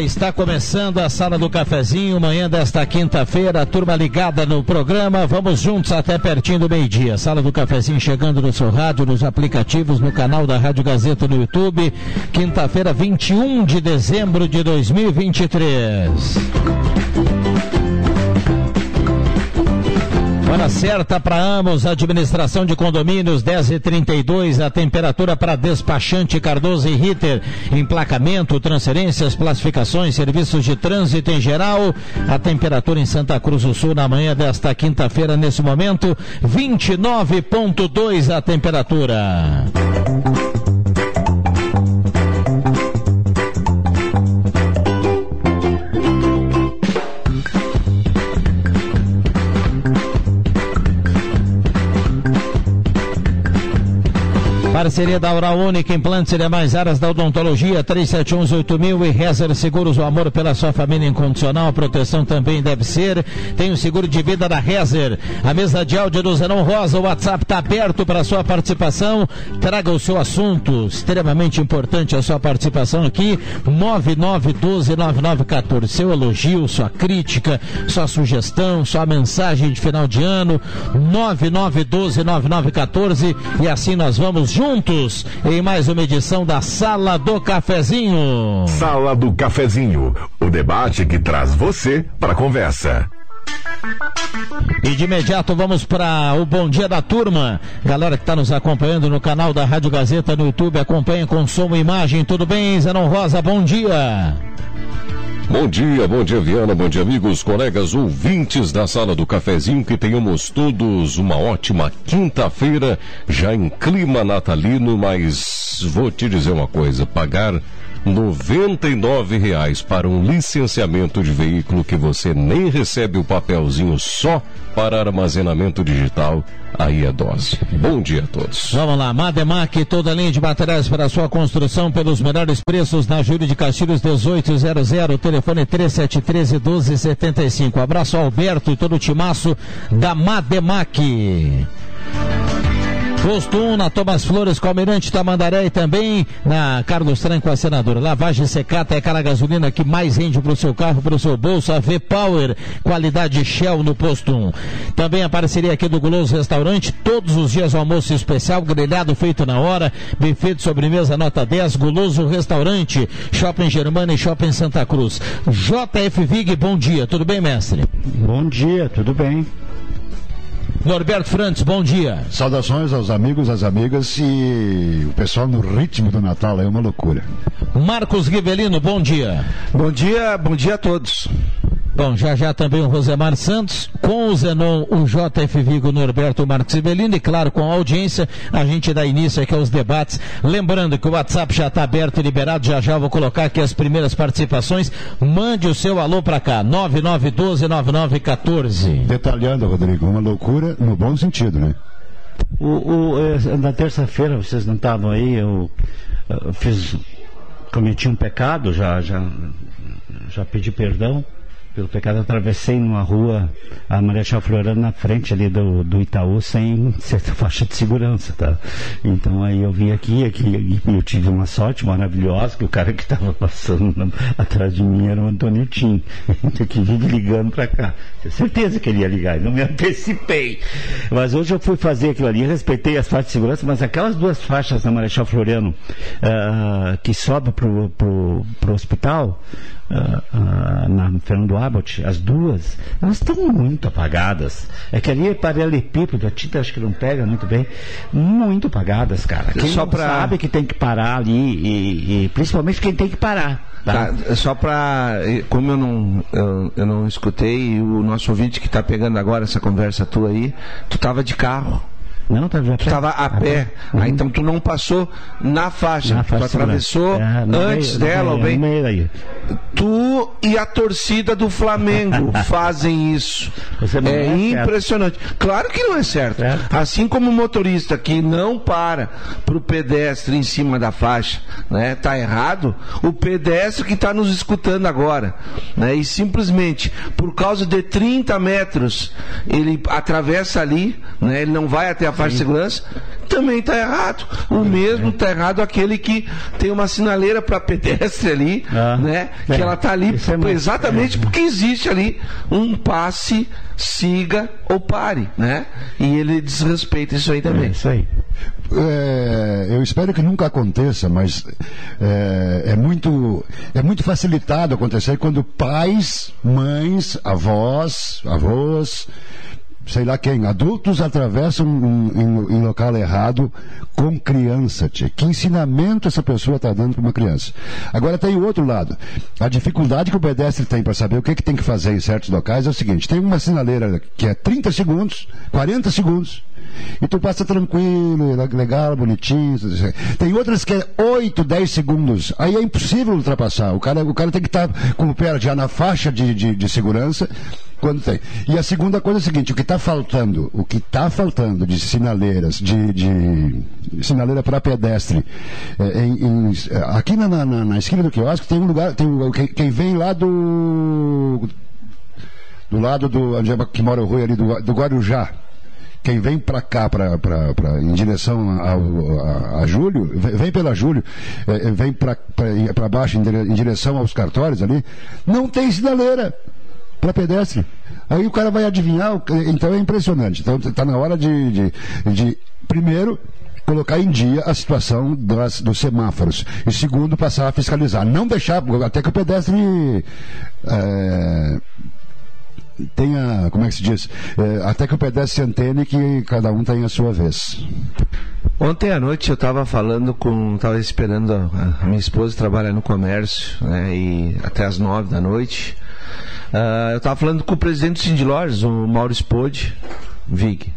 Está começando a Sala do Cafezinho, manhã desta quinta-feira. Turma ligada no programa. Vamos juntos até pertinho do meio-dia. Sala do Cafezinho chegando no seu rádio, nos aplicativos, no canal da Rádio Gazeta no YouTube. Quinta-feira, 21 de dezembro de 2023. Hora certa para Amos, administração de condomínios 10 e 32, a temperatura para despachante Cardoso e Ritter, emplacamento, transferências, classificações, serviços de trânsito em geral. A temperatura em Santa Cruz do Sul na manhã desta quinta-feira, nesse momento, 29,2 a temperatura. Parceria da Oral Única, implantes e demais áreas da odontologia, 37118000 e Rezer Seguros, o amor pela sua família incondicional, proteção também deve ser. Tem o seguro de vida da Rezer. A mesa de áudio do Zenon Rosa, o WhatsApp está aberto para sua participação. Traga o seu assunto, extremamente importante a sua participação aqui, 99129914. Seu elogio, sua crítica, sua sugestão, sua mensagem de final de ano, 99129914 e assim nós vamos juntos juntos em mais uma edição da Sala do Cafezinho. Sala do Cafezinho, o debate que traz você para a conversa. E de imediato vamos para o Bom Dia da Turma. Galera que está nos acompanhando no canal da Rádio Gazeta no YouTube, acompanha com som e imagem. Tudo bem, Zenon Rosa? Bom dia. Bom dia, bom dia Viana, bom dia amigos, colegas, ouvintes da sala do cafezinho, que tenhamos todos uma ótima quinta-feira, já em clima natalino, mas vou te dizer uma coisa, pagar 99 reais para um licenciamento de veículo que você nem recebe o papelzinho só para armazenamento digital, aí é dose. Bom dia a todos. Vamos lá, Mademac, toda linha de materiais para sua construção pelos melhores preços na Júlio de Castilhos 1800, telefone 3713 1275. Abraço ao Alberto e todo o timaço da Mademac. Posto 1 na Thomas Flores com Almirante Tamandaré e também na Carlos Tranco, a senadora. Lavagem secata é aquela gasolina que mais rende para o seu carro, para o seu bolso. A V-Power, qualidade Shell no Posto 1. Também a parceria aqui do Guloso Restaurante, todos os dias almoço especial, grelhado feito na hora, buffet de sobremesa nota 10, Guloso Restaurante, Shopping Germana e Shopping Santa Cruz. JF Vig, bom dia, tudo bem, mestre? Bom dia, tudo bem. Norberto Frantes, bom dia. Saudações aos amigos, às amigas e o pessoal no ritmo do Natal é uma loucura. Marcos Rivelino, bom dia. Bom dia, bom dia a todos. Bom, já já também o Rosemar Santos, com o Zenon, o JF Vigo, Norberto Marcos Rivelino e claro, com a audiência, a gente dá início aqui aos debates. Lembrando que o WhatsApp já está aberto e liberado, já já vou colocar aqui as primeiras participações. Mande o seu alô para cá, 99129914. Detalhando, Rodrigo, uma loucura no bom sentido, né? O, o, eh, na terça-feira, vocês não estavam aí, eu, eu fiz, cometi um pecado, já, já, já pedi perdão pelo pecado, atravessei numa rua a Marechal Floriano na frente ali do, do Itaú sem certa faixa de segurança, tá? Então aí eu vim aqui, aqui eu tive uma sorte maravilhosa, que o cara que estava passando atrás de mim era o Antônio Tim, que vive ligando para cá. Tenho certeza que ele ia ligar, não me antecipei. Mas hoje eu fui fazer aquilo ali, respeitei as faixas de segurança, mas aquelas duas faixas da Marechal Floriano uh, que sobe pro, pro, pro hospital, ah, ah, na Fernando Abbott, as duas, elas estão muito apagadas. É que ali é paralelepípedo, a tinta acho que não pega muito bem. Muito apagadas, cara. Quem Só pra- sabe que tem que parar ali, e, e principalmente quem tem que parar. Tá? Tá, só para como eu não eu, eu não escutei o nosso ouvinte que está pegando agora essa conversa tua aí, tu tava de carro, Não, tá já tu tava a pé, Uhum. Ah, então tu não passou na faixa, Na tu faixa atravessou. É, antes meio- dela, meio- bem meio aí. tu e a torcida do Flamengo fazem isso. É é impressionante. Claro que não é certo. Certo. Assim como o motorista que não para pro pedestre em cima da faixa, né? Tá errado. O pedestre que está nos escutando agora, né? E simplesmente por causa de 30 metros ele atravessa ali, né? Ele não vai até a faixa de segurança. Também está errado. O mesmo está errado aquele que tem uma sinaleira para pedestre ali, Ah, né? é. Que ela tá ali é muito- exatamente porque existe ali um passe, siga ou pare, né? E ele desrespeita isso aí É também. isso aí. É, eu espero que nunca aconteça, mas é, é muito, é muito facilitado acontecer quando pais, mães, avós, avós, sei lá quem, adultos atravessam em, local errado com criança. Tia. Que ensinamento essa pessoa está dando para uma criança? Agora tem o outro lado. A dificuldade que o pedestre tem para saber o que, que tem que fazer em certos locais é o seguinte: tem uma sinaleira que é 30 segundos, 40 segundos. E tu passa tranquilo, legal, bonitinho. Tem outras que é 8, 10 segundos. Aí é impossível ultrapassar. O cara, o cara tem que estar com o pé já na faixa de, de, de segurança quando tem. E a segunda coisa é a seguinte, o que está faltando, o que está faltando de sinaleiras, de, de sinaleira para pedestre, é, em- em- aqui na, na, na- na esquina do quiosque tem um lugar, tem um- quem, quem vem lá do do lado do onde é que mora o Rui ali do, do Guarujá. Quem vem para cá, pra, pra, pra- em direção ao, a, a Júlio, vem pela Júlio, eh, vem para baixo em, dire- em direção aos cartórios ali, não tem sinaleira para pedestre. Aí o cara vai adivinhar, então é impressionante. Então está na hora de, de, de, primeiro, colocar em dia a situação das, dos semáforos. E segundo, passar a fiscalizar. Não deixar, até que o pedestre. eh, tenha, como é que se diz? Eh, até que o pedestre se antene que cada um tenha a sua vez. Ontem à noite eu estava falando com. estava esperando a, a minha esposa trabalha no comércio, né? E até as nove da noite. Ah, eu estava falando com o presidente do Cindy Lojas, o Mauro Spode, Vig.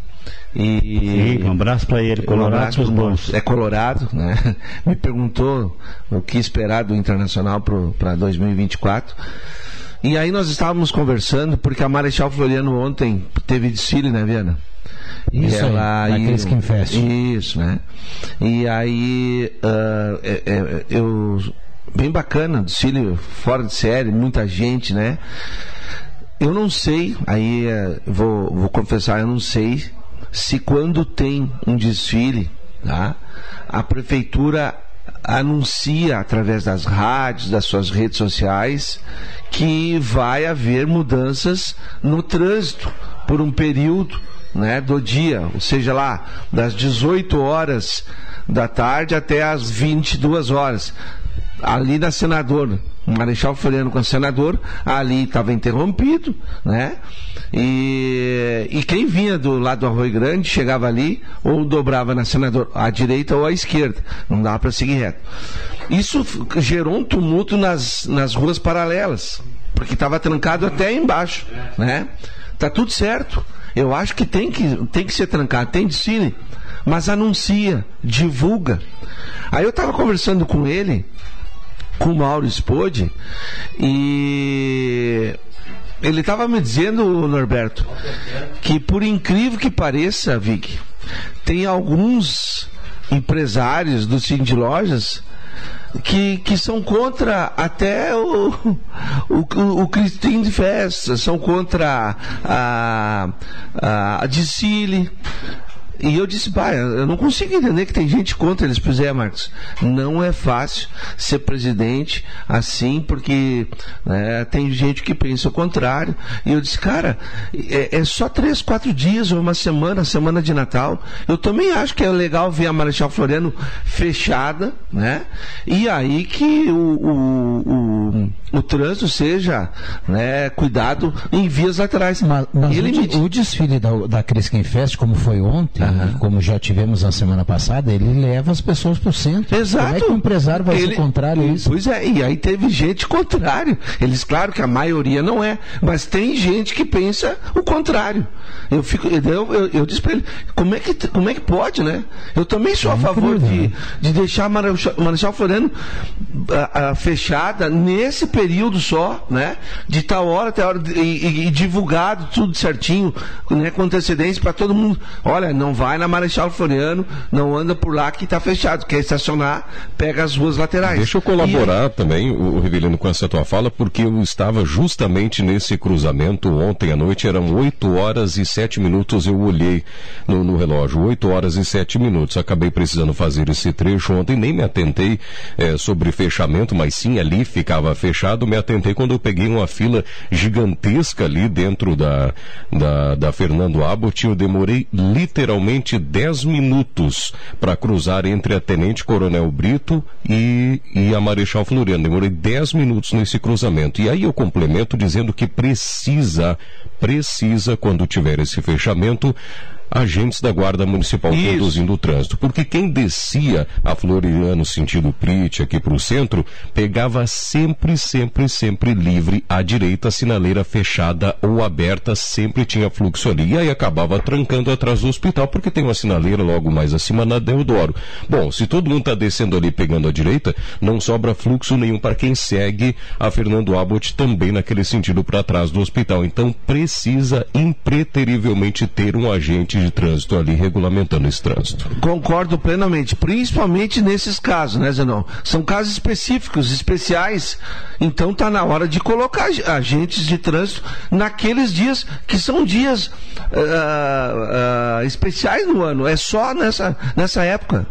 E, Sim, um abraço para ele, Um Colorado Mauro. bons. É colorado, né? Me perguntou o que esperar do Internacional para 2024. E aí nós estávamos conversando, porque a Marechal Floriano ontem teve desfile, né, Viana? E Isso aí, naquele Skin Fest. Isso, né? E aí, ah, é- é- eu. Bem bacana, desfile fora de série, muita gente, né? Eu não sei, aí é, vou, vou confessar, eu não sei se quando tem um desfile, tá? A prefeitura anuncia através das rádios, das suas redes sociais, que vai haver mudanças no trânsito por um período né, do dia, ou seja lá, das 18 horas da tarde até as 22 horas. Ali na Senador, Marechal Floriano com a Senador, ali estava interrompido, né? E, e quem vinha do lado do Arroio Grande chegava ali ou dobrava na Senador, à direita ou à esquerda, não dava para seguir reto. Isso gerou um tumulto nas, nas ruas paralelas, porque estava trancado até embaixo, né? Tá tudo certo. Eu acho que tem que, tem que ser trancado, tem desfile, mas anuncia, divulga. Aí eu estava conversando com ele, com o Mauro Spode, e ele estava me dizendo, Norberto, que por incrível que pareça, Vic, tem alguns empresários do Cindy Lojas que, que são contra até o, o, o, o Cristim de Festa, são contra a, a, a Dicile. E eu disse, pai, eu não consigo entender que tem gente contra eles. Pois é, Marcos, não é fácil ser presidente assim, porque né, tem gente que pensa o contrário. E eu disse, cara, é, é, só três, quatro dias ou uma semana, semana de Natal. Eu também acho que é legal ver a Marechal Floriano fechada, né? E aí que o, o, o, o trânsito seja né, cuidado em vias laterais. Mas, mas o, o, desfile da, da Crisquem Fest, como foi ontem, uhum. como já tivemos na semana passada, ele leva as pessoas para o centro. Exato. Como é que o empresário vai ele, ser contrário a isso? Pois é, e aí teve gente contrário. Eles, claro que a maioria não é, mas tem gente que pensa o contrário. Eu fico, eu, eu, eu disse para ele, como é, que, como é que pode, né? Eu também sou é a favor de, né? de deixar a Marechal, Marechal Floriano a, a, fechada nesse período só, né? De tal hora, tal hora, e, e, e divulgado tudo certinho, né? Com antecedência para todo mundo. Olha, não vai na Marechal Floriano, não anda por lá que está fechado. Quer estacionar, pega as ruas laterais. Deixa eu colaborar também, o, Rivelino, com essa tua fala, porque eu estava justamente nesse cruzamento ontem à noite, eram 8 horas e 7 minutos, eu olhei no, no relógio, 8 horas e 7 minutos. Acabei precisando fazer esse trecho ontem, nem me atentei é, sobre fechamento, mas sim ali ficava fechado. Me atentei quando eu peguei uma fila gigantesca ali dentro da, da, da Fernando Abbott. Eu demorei literalmente 10 minutos para cruzar entre a Tenente Coronel Brito e, e a Marechal Floriano. Demorei 10 minutos nesse cruzamento. E aí eu complemento dizendo que precisa, precisa, quando tiver esse fechamento, agentes da Guarda Municipal Isso. conduzindo o trânsito. Porque quem descia a Floriano sentido Prit aqui para o centro, pegava sempre, sempre, sempre livre à direita, sinaleira fechada ou aberta, sempre tinha fluxo ali. E aí acabava trancando atrás do hospital, porque tem uma sinaleira logo mais acima na Deodoro. Bom, se todo mundo está descendo ali pegando a direita, não sobra fluxo nenhum para quem segue a Fernando Abbott também naquele sentido para trás do hospital. Então precisa impreterivelmente ter um agente de trânsito ali regulamentando esse trânsito. Concordo plenamente, principalmente nesses casos, né, Zenon? São casos específicos, especiais. Então está na hora de colocar agentes de trânsito naqueles dias que são dias uh, uh, especiais no ano. É só nessa, nessa época.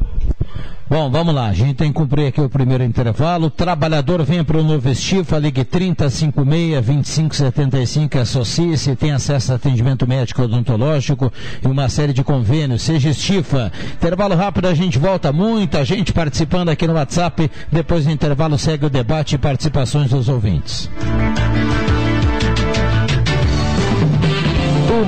Bom, vamos lá. A gente tem que cumprir aqui o primeiro intervalo. Trabalhador vem para o Novo Estifa, ligue 3056-2575, associe-se, tem acesso a atendimento médico odontológico e uma série de convênios. Seja Estifa. Intervalo rápido, a gente volta. Muita gente participando aqui no WhatsApp. Depois do intervalo segue o debate e participações dos ouvintes.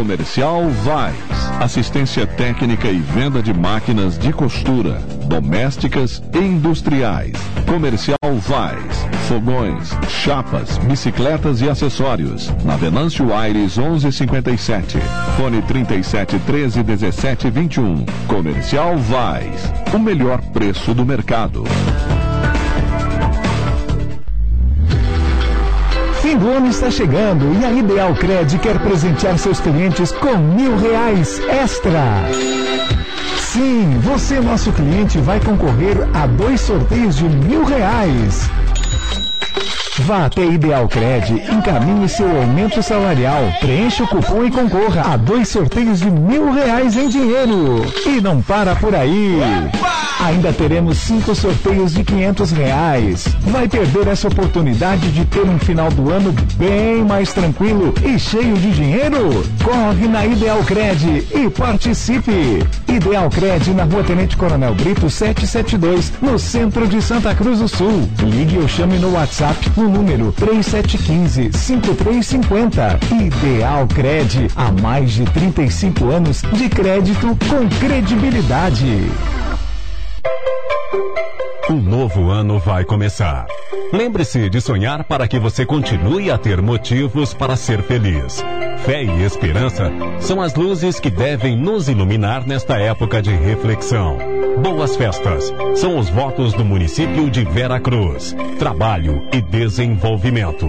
Comercial Vais. Assistência técnica e venda de máquinas de costura, domésticas e industriais. Comercial Vais. Fogões, chapas, bicicletas e acessórios. Na Venâncio Aires 1157. Fone 37 13 17 21. Comercial Vais. O melhor preço do mercado. Fim do ano está chegando e a Ideal Cred quer presentear seus clientes com mil reais extra. Sim, você, nosso cliente, vai concorrer a dois sorteios de mil reais. Vá até Ideal Cred, encaminhe seu aumento salarial, preencha o cupom e concorra a dois sorteios de mil reais em dinheiro. E não para por aí. Ainda teremos cinco sorteios de quinhentos reais. Vai perder essa oportunidade de ter um final do ano bem mais tranquilo e cheio de dinheiro? Corre na Ideal Cred e participe. Ideal Cred na Rua Tenente Coronel Brito 772, no centro de Santa Cruz do Sul. Ligue ou chame no WhatsApp no número 3715-5350. Ideal Cred, há mais de 35 anos de crédito com credibilidade. Um novo ano vai começar. Lembre-se de sonhar para que você continue a ter motivos para ser feliz. Fé e esperança são as luzes que devem nos iluminar nesta época de reflexão. Boas festas são os votos do município de Vera Cruz. Trabalho e desenvolvimento.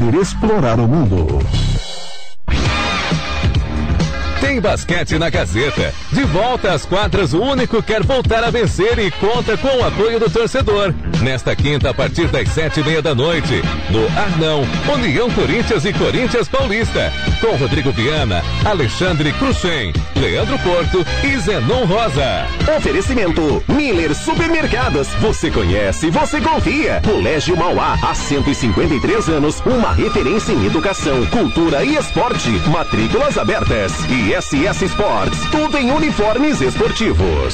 explorar o mundo. Tem basquete na Gazeta. De volta às quadras, o único quer voltar a vencer e conta com o apoio do torcedor. Nesta quinta, a partir das sete e meia da noite, no Arnão, União Corinthians e Corinthians Paulista. Com Rodrigo Viana, Alexandre Cruxem, Leandro Porto e Zenon Rosa. Oferecimento Miller Supermercados. Você conhece, você confia. Colégio Mauá, há 153 anos, uma referência em educação, cultura e esporte. Matrículas abertas. E SS Sports, tudo em uniformes esportivos.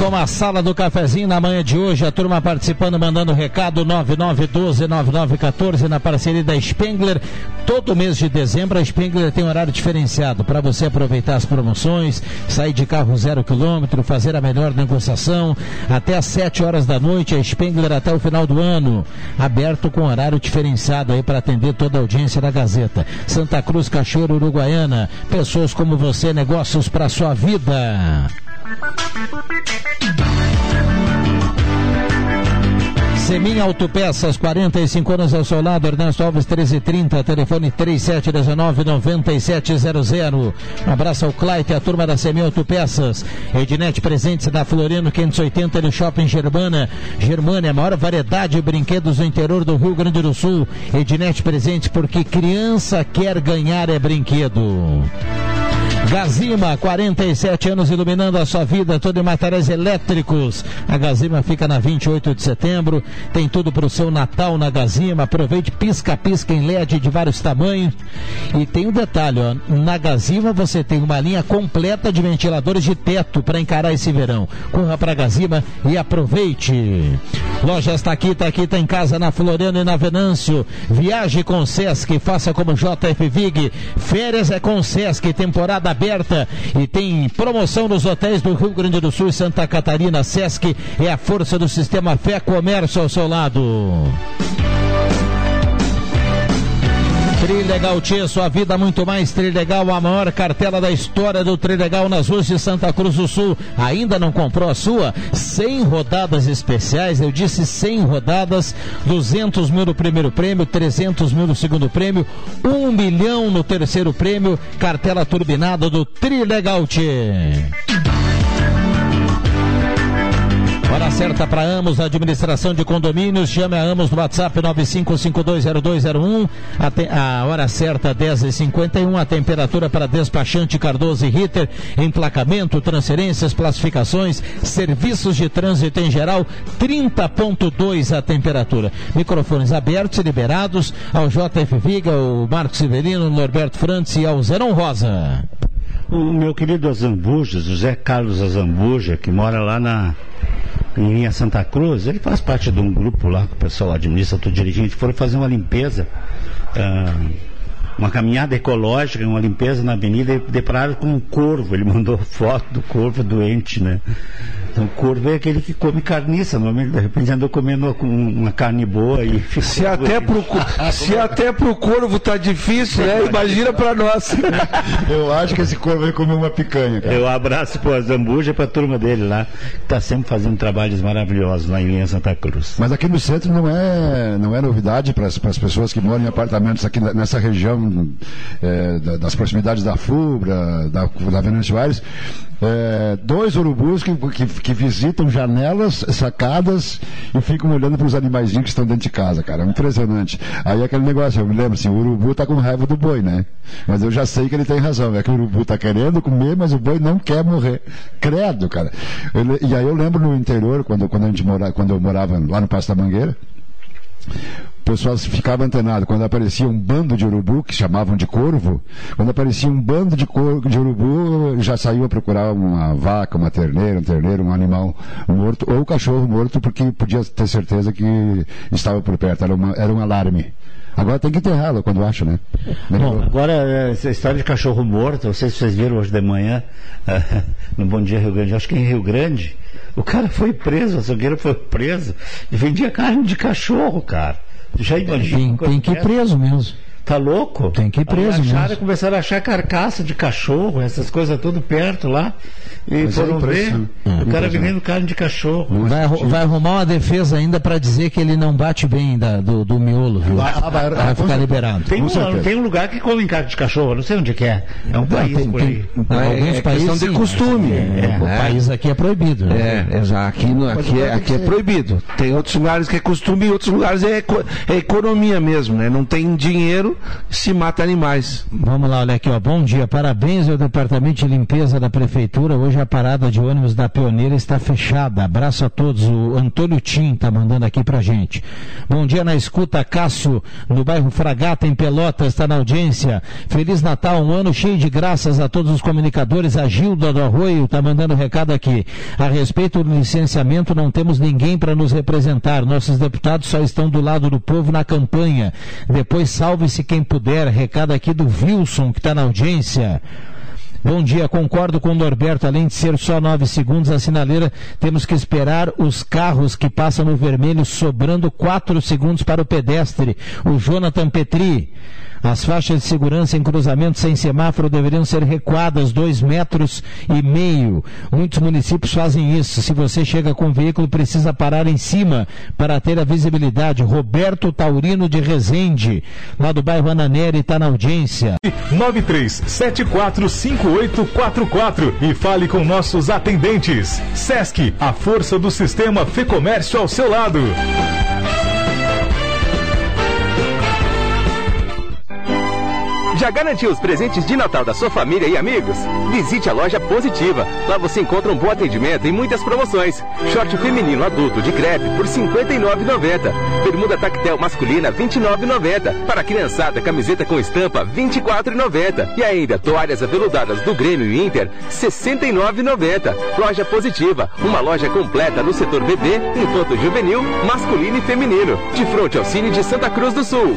Com a sala do cafezinho na manhã de hoje, a turma participando, mandando recado 9912-9914 na parceria da Spengler. Todo mês de dezembro a Spengler tem horário diferenciado para você aproveitar as promoções, sair de carro zero quilômetro, fazer a melhor negociação. Até às 7 horas da noite, a Spengler até o final do ano. Aberto com horário diferenciado aí para atender toda a audiência da Gazeta. Santa Cruz, Cachoeiro, Uruguaiana. Pessoas como você, negócios para sua vida. Semin Autopeças, 45 anos ao seu lado, Ernesto Alves 1330, telefone 3719-9700. Um abraço ao Claite, a turma da Semin Autopeças. Ednet Presentes da Floriano 580 no Shopping Germana. Germana, a maior variedade de brinquedos no interior do Rio Grande do Sul. Ednet Presentes, porque criança quer ganhar é brinquedo. Gazima, 47 anos iluminando a sua vida, todo em materiais elétricos. A Gazima fica na 28 de setembro, tem tudo para o seu Natal na Gazima. Aproveite pisca-pisca em LED de vários tamanhos. E tem um detalhe, ó, na Gazima você tem uma linha completa de ventiladores de teto para encarar esse verão. Corra para Gazima e aproveite. Loja está aqui, está aqui, está em casa na Floriano e na Venâncio. Viaje com Sesc, faça como JF Vig. Férias é com Sesc, temporada aberta e tem promoção nos hotéis do Rio Grande do Sul e Santa Catarina. Sesc é a força do sistema Fé Comércio ao seu lado. Trilegal Tia, sua vida muito mais Trilegal, a maior cartela da história do Trilegal nas ruas de Santa Cruz do Sul. Ainda não comprou a sua? 100 rodadas especiais, eu disse 100 rodadas, 200 mil no primeiro prêmio, 300 mil no segundo prêmio, 1 milhão no terceiro prêmio, cartela turbinada do Trilegal Tia. Hora certa para Amos, administração de condomínios. Chame a Amos no WhatsApp 95520201. A, a hora certa 10h51. A temperatura para despachante Cardoso e Ritter. Emplacamento, transferências, classificações, serviços de trânsito em geral. 30,2 a temperatura. Microfones abertos e liberados ao JF Viga, o Marcos Severino, Norberto Frantz e ao Zerão Rosa. O meu querido Azambuja, José Carlos Azambuja, que mora lá na em linha Santa Cruz, ele faz parte de um grupo lá que o pessoal administra, tudo dirigente, foram fazer uma limpeza, uh, uma caminhada ecológica, uma limpeza na avenida e depararam com um corvo. Ele mandou foto do corvo doente, né? Então, o corvo é aquele que come carniça, normalmente, de repente andou comendo uma carne boa e se até, pro, se até pro corvo tá difícil, né? Imagina para nós. Eu acho que esse corvo vai comer uma picanha, cara. Eu abraço pro Zambuja e pra turma dele lá, que tá sempre fazendo trabalhos maravilhosos lá em Linha Santa Cruz. Mas aqui no centro não é, não é novidade para as pessoas que moram em apartamentos aqui nessa região é, das proximidades da FUBRA, da, da Venâncio Soares, é, dois urubus que, que, que, visitam janelas, sacadas e ficam olhando para os animaizinhos que estão dentro de casa, cara. É impressionante. Aí aquele negócio, eu me lembro assim, o urubu tá com raiva do boi, né? Mas eu já sei que ele tem razão. É que o urubu tá querendo comer, mas o boi não quer morrer. Credo, cara. E aí eu lembro no interior, quando, quando, a gente mora, quando eu morava lá no Passo da Mangueira, pessoal ficava antenado. Quando aparecia um bando de urubu, que chamavam de corvo, quando aparecia um bando de, corvo, de urubu, já saiu a procurar uma vaca, uma terneira, um terneiro, um animal morto, ou um cachorro morto, porque podia ter certeza que estava por perto. Era, uma, era um alarme. Agora tem que enterrá-lo quando acha, né? Bom, agora essa história de cachorro morto, não sei se vocês viram hoje de manhã, no Bom Dia Rio Grande, acho que em Rio Grande, o cara foi preso, o açougueiro foi preso e vendia carne de cachorro, cara. Já imagina. Tem, tem que ir preso mesmo. Tá louco? Tem que ir preso acharam, mesmo. Começaram a achar carcaça de cachorro, essas coisas tudo perto lá. E Mas foram é ver o cara vendendo carne de cachorro. Vai, vai arrumar uma defesa ainda para dizer que ele não bate bem da, do, do miolo, viu? Vai, vai, vai ficar liberado. Tem um, tem um lugar que come carne de cachorro, não sei onde que é. É um país tem, por aí. Tem, é, alguns é países de costume. É, o país aqui é proibido. Né? É, exato. Aqui, no, aqui, é, aqui é proibido. Tem outros lugares que é costume e outros lugares é, é economia mesmo, né? Não tem dinheiro, se mata animais. Vamos lá, olha aqui, ó. Bom dia, parabéns ao Departamento de Limpeza da Prefeitura. Hoje a parada de ônibus da Pioneira está fechada. Abraço a todos. O Antônio Tim está mandando aqui pra gente. Bom dia na escuta, Cássio, no bairro Fragata, em Pelotas, está na audiência. Feliz Natal, um ano cheio de graças a todos os comunicadores. A Gilda do Arroio está mandando recado aqui. A respeito do licenciamento, não temos ninguém para nos representar. Nossos deputados só estão do lado do povo na campanha. Depois salve-se quem puder recado aqui do Wilson, que está na audiência. Bom dia, concordo com o Norberto, além de ser só nove segundos a sinaleira, temos que esperar os carros que passam no vermelho, sobrando quatro segundos para o pedestre. O Jonathan Petri. As faixas de segurança em cruzamento sem semáforo deveriam ser recuadas dois metros e meio. Muitos municípios fazem isso. Se você chega com o veículo, precisa parar em cima para ter a visibilidade. Roberto Taurino de Resende, lá do bairro Ananeri, está na audiência. 93745844 e fale com nossos atendentes. Sesc, a força do sistema Fê Comércio ao seu lado. Já garantiu os presentes de Natal da sua família e amigos? Visite a loja Positiva. Lá você encontra um bom atendimento e muitas promoções. Short feminino adulto de crepe por R$ 59,90. Bermuda tactel masculina R$ 29,90. Para criançada, camiseta com estampa R$ 24,90. E ainda toalhas aveludadas do Grêmio e Inter R$ 69,90. Loja Positiva, uma loja completa no setor bebê, infanto juvenil, masculino e feminino. De frente ao Cine de Santa Cruz do Sul.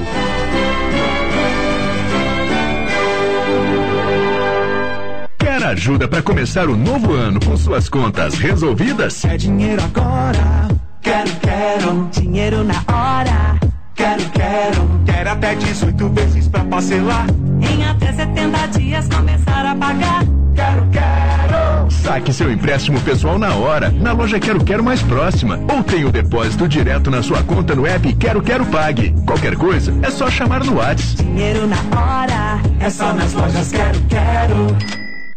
Ajuda para começar o novo ano com suas contas resolvidas? É dinheiro agora. Quero, quero. Dinheiro na hora Quero, quero. Quero até 18 vezes pra parcelar. Em até 70 dias começar a pagar. Quero, quero. Saque seu empréstimo pessoal na hora, na loja Quero Quero mais próxima. Ou tenha o depósito direto na sua conta no app Quero Quero Pague. Qualquer coisa, é só chamar no WhatsApp. Dinheiro na hora. É só nas lojas Quero, quero.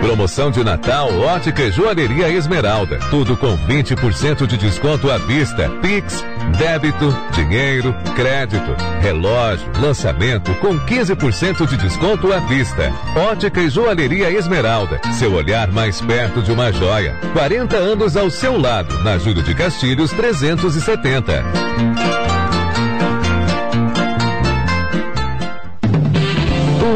Promoção de Natal Ótica e Joalheria Esmeralda. Tudo com 20% de desconto à vista. Pix, débito, dinheiro, crédito, relógio, lançamento com 15% de desconto à vista. Ótica e Joalheria Esmeralda. Seu olhar mais perto de uma joia. 40 anos ao seu lado. Na Júlio de Castilhos 370.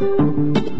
Thank you.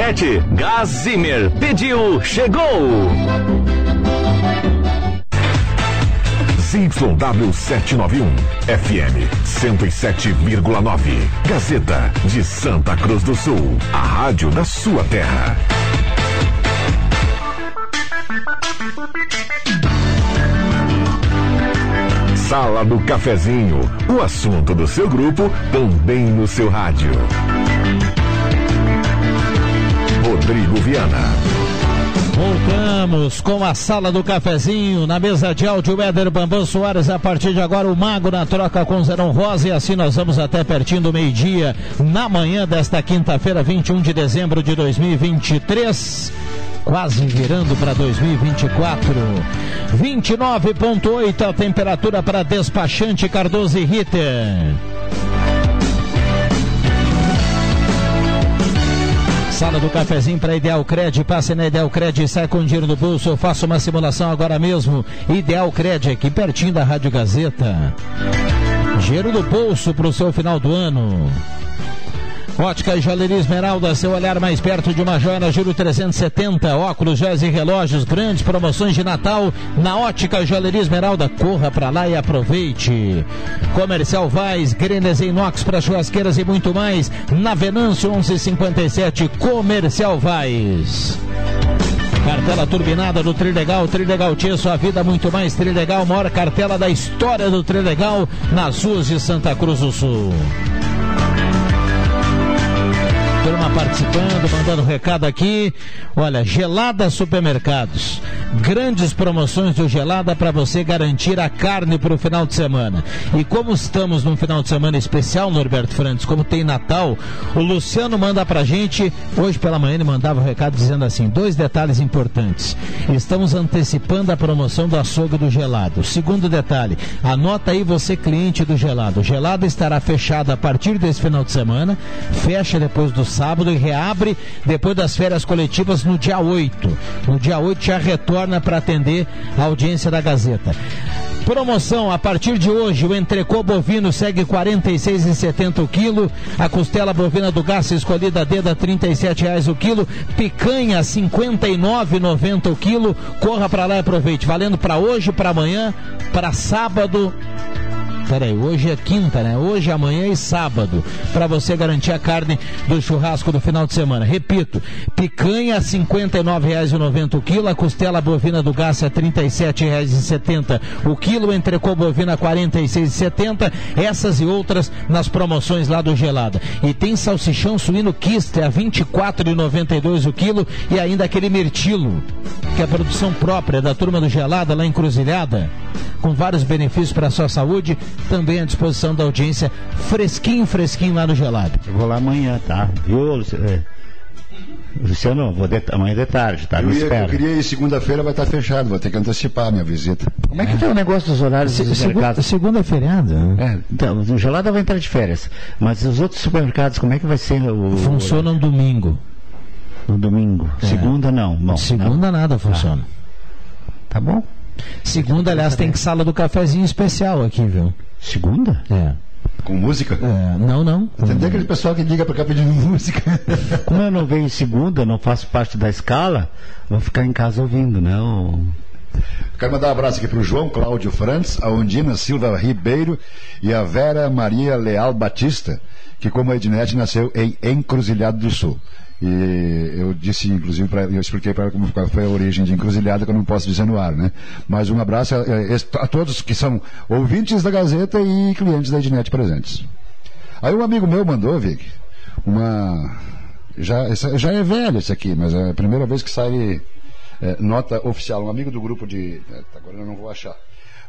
Gás Zimmer. Pediu, chegou! ZYW 791, FM 107,9. Gazeta de Santa Cruz do Sul. A rádio da sua terra. Sala do Cafezinho. O assunto do seu grupo também no seu rádio. Rodrigo Viana. Voltamos com a sala do cafezinho, na mesa de áudio, Éder Bambam Soares, a partir de agora o Mago na troca com Zerão Rosa e assim nós vamos até pertinho do meio-dia, na manhã desta quinta-feira, 21 de dezembro de 2023 quase virando para 2024. 29,8 a temperatura para despachante Cardoso e Ritter. Sala do cafezinho para Ideal Cred. Passe na Ideal Cred e sai com dinheiro no bolso. Eu faço uma simulação agora mesmo. Ideal Cred, aqui pertinho da Rádio Gazeta. Dinheiro no bolso para o seu final do ano. Ótica e Joalheria Esmeralda, seu olhar mais perto de uma joia Júlio 370. Óculos, joias e relógios, grandes promoções de Natal na Ótica e Joalheria Esmeralda. Corra para lá e aproveite. Comercial Vaz, grenes inox para churrasqueiras e muito mais. Na Venâncio 1157, Comercial Vaz. Cartela turbinada do Trilegal, Trilegal Tia, sua vida muito mais Trilegal, maior cartela da história do Trilegal nas ruas de Santa Cruz do Sul. Turma participando, mandando recado aqui. Olha, Gelada Supermercados. Grandes promoções do Gelada para você garantir a carne para o final de semana. E como estamos num final de semana especial, Norberto Frantes, como tem Natal, o Luciano manda pra gente, hoje pela manhã ele mandava um recado dizendo assim: dois detalhes importantes. Estamos antecipando a promoção do açougue do gelado. Segundo detalhe, anota aí você, cliente do gelado. O gelado estará fechado a partir desse final de semana, fecha depois do sábado e reabre depois das férias coletivas no dia 8. No dia 8 já retorna para atender a audiência da Gazeta. Promoção a partir de hoje, o entrecô bovino segue 46,70 o quilo, a costela bovina do gás escolhida a dedo a 37 reais o quilo, picanha 59,90 o quilo. Corra para lá e aproveite. Valendo para hoje, para amanhã, para sábado Peraí, hoje é quinta, né? Hoje, amanhã e sábado. Para você garantir a carne do churrasco do final de semana. Repito, picanha R$ 59,90 o quilo, a costela bovina do gás é R$ 37,70 o quilo, entrecô bovina R$ 46,70. Essas e outras nas promoções lá do Gelada. E tem salsichão suíno Kister a R$ 24,92 o quilo e ainda aquele mirtilo, que é produção própria da turma do Gelada lá em Cruzilhada, com vários benefícios para a sua saúde também à disposição da audiência, fresquinho, fresquinho lá no gelado. Eu vou lá amanhã, tá? Viu, Luciano? É. Luciano, vou de... amanhã de tarde, tá? Eu, Me ia, espera. eu queria ir segunda-feira, vai estar fechado, vou ter que antecipar a minha visita. Como é que tá o negócio dos horários Se- dos segunda- mercados? segunda é feriado. É, então, o Gelada vai entrar de férias. Mas os outros supermercados, como é que vai ser o. Funciona no domingo. No domingo. É. Segunda não. Bom, Segunda não. nada funciona. Tá bom. Segunda, aliás, tem que sala do cafezinho especial aqui, viu? Segunda? É. Com música? É, não, não. Entendeu aquele pessoal que liga pra cá pedindo música? Como eu não venho segunda, não faço parte da escala, vou ficar em casa ouvindo, né? O- Quero mandar um abraço aqui para o João Cláudio Frantz, a Ondina Silva Ribeiro e a Vera Maria Leal Batista, que como a Ednete nasceu em Encruzilhado do Sul. E eu disse, inclusive, pra, eu expliquei para ela como foi a origem de encruzilhada, que eu não posso dizer no ar, né? Mas um abraço a, a- todos que são ouvintes da Gazeta e clientes da Ednet presentes. Aí um amigo meu mandou, Vic, uma. Já, já é velho isso aqui, mas é a primeira vez que sai é, nota oficial. Um amigo do grupo de. é, Agora eu não vou achar.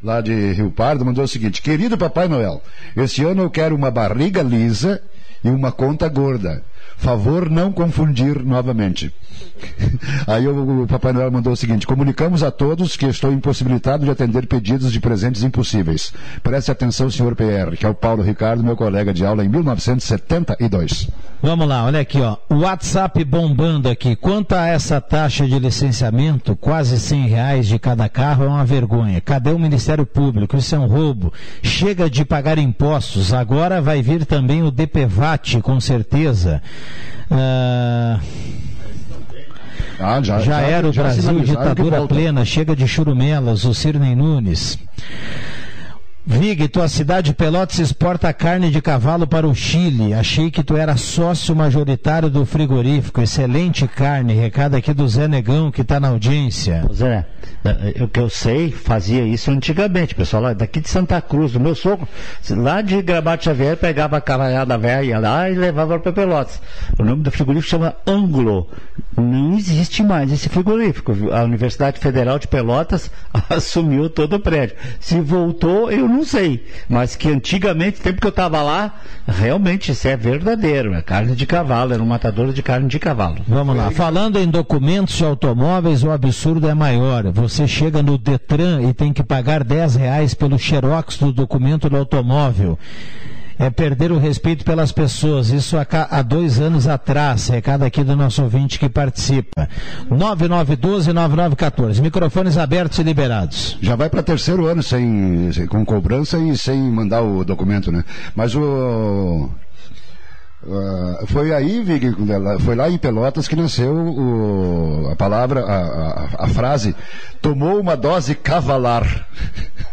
Lá de Rio Pardo mandou o seguinte: Querido Papai Noel, este ano eu quero uma barriga lisa e uma conta gorda. Favor não confundir novamente. Aí o, Papai Noel mandou o seguinte: Comunicamos a todos que estou impossibilitado de atender pedidos de presentes impossíveis. Preste atenção, senhor PR, que é o Paulo Ricardo, meu colega de aula em 1972. Vamos lá, olha aqui, ó. WhatsApp bombando aqui. Quanto a essa taxa de licenciamento, quase 100 reais de cada carro é uma vergonha. Cadê o Ministério Público? Isso é um roubo. Chega de pagar impostos. Agora vai vir também o DPVAT, com certeza. Ah, Ah, já, já era o já Brasil ditadura plena, chega de churumelas, o Cirnei Nunes. Vig, tua cidade Pelotas exporta carne de cavalo para o Chile. Achei que tu era sócio majoritário do frigorífico. Excelente carne. Recado aqui do Zé Negão, que está na audiência. Zé, é, o que eu sei, fazia isso antigamente. Pessoal daqui de Santa Cruz, do meu sogro, lá de Gramado Xavier, pegava a cavalhada velha lá e levava para Pelotas. O nome do frigorífico chama Anglo. Não existe mais esse frigorífico. A Universidade Federal de Pelotas assumiu todo o prédio. Se voltou, eu não sei. Mas que antigamente, tempo que eu estava lá, realmente isso é verdadeiro. É carne de cavalo, era um matador de carne de cavalo. Vamos lá. Falando em documentos de automóveis, o absurdo é maior. Você chega no Detran e tem que pagar 10 reais pelo xerox do documento do automóvel. É perder o respeito pelas pessoas. Isso há, dois anos atrás. Recado aqui do nosso ouvinte que participa. 9912-9914. Microfones abertos e liberados. Já vai para terceiro ano sem, sem- com cobrança e sem mandar o documento, né? Mas o. ah, foi aí, Vig, foi lá em Pelotas que nasceu o- a palavra, a, a- a frase, tomou uma dose cavalar.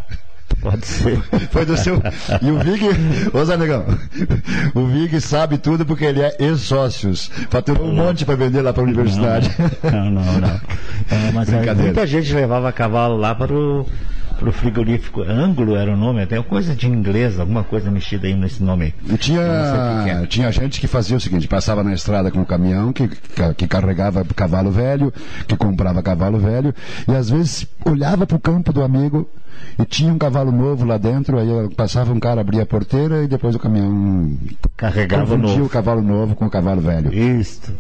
Pode ser. Foi do seu. E o Vig, ô Zé Negão, o Vig sabe tudo porque ele é ex-sócios. Faturou um monte para vender lá para a universidade. Não, não, não. É, mas muita gente levava cavalo lá para o pro frigorífico. Ângulo era o nome, até coisa de inglês, alguma coisa mexida aí nesse nome. E tinha, tinha gente que fazia o seguinte, passava na estrada com o caminhão, que, que, carregava cavalo velho, que comprava cavalo velho, e às vezes olhava para o campo do amigo e tinha um cavalo novo lá dentro, aí passava um cara, abria a porteira e depois o caminhão Carregava o novo. o cavalo novo com o cavalo velho. Isso.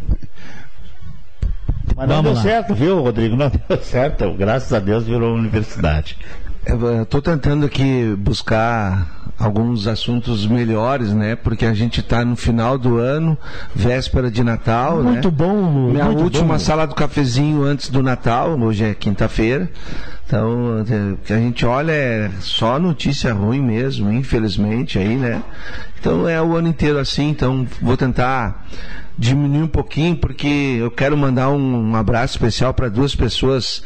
Mas não Vamos deu lá. certo, viu, Rodrigo? Não deu certo. Graças a Deus virou universidade. Estou tentando aqui buscar alguns assuntos melhores, né? Porque a gente está no final do ano, véspera de Natal, né? Muito bom, Lu, Minha muito última bom. sala do cafezinho antes do Natal, hoje é quinta-feira. Então, o que a gente olha é só notícia ruim mesmo, infelizmente aí, né? Então é o ano inteiro assim, então vou tentar diminuir um pouquinho porque eu quero mandar um, um abraço especial para duas pessoas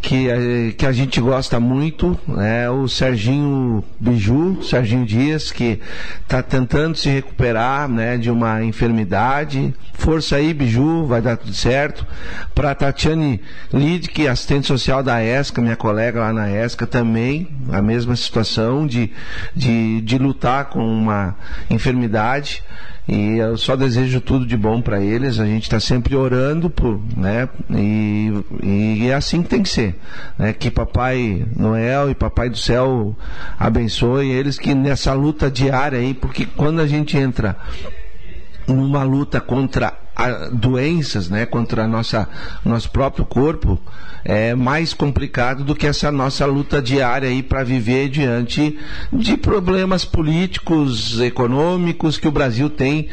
que, eh, que a gente gosta muito, é o Serginho Biju, Serginho Dias, que está tentando se recuperar né, de uma enfermidade. Força aí, Biju, vai dar tudo certo. Para Tatiane Lid, que é assistente social da ESCA, minha colega lá na ESCA também, a mesma situação de, de, de lutar com uma enfermidade. E eu só desejo tudo de bom para eles. A gente está sempre orando por, né? E, e é assim que tem que ser, né? Que Papai Noel e Papai do Céu abençoe eles que nessa luta diária aí, porque quando a gente entra numa luta contra a- doenças, né, contra a nossa nosso próprio corpo, é mais complicado do que essa nossa luta diária aí para viver diante de problemas políticos, econômicos que o Brasil tem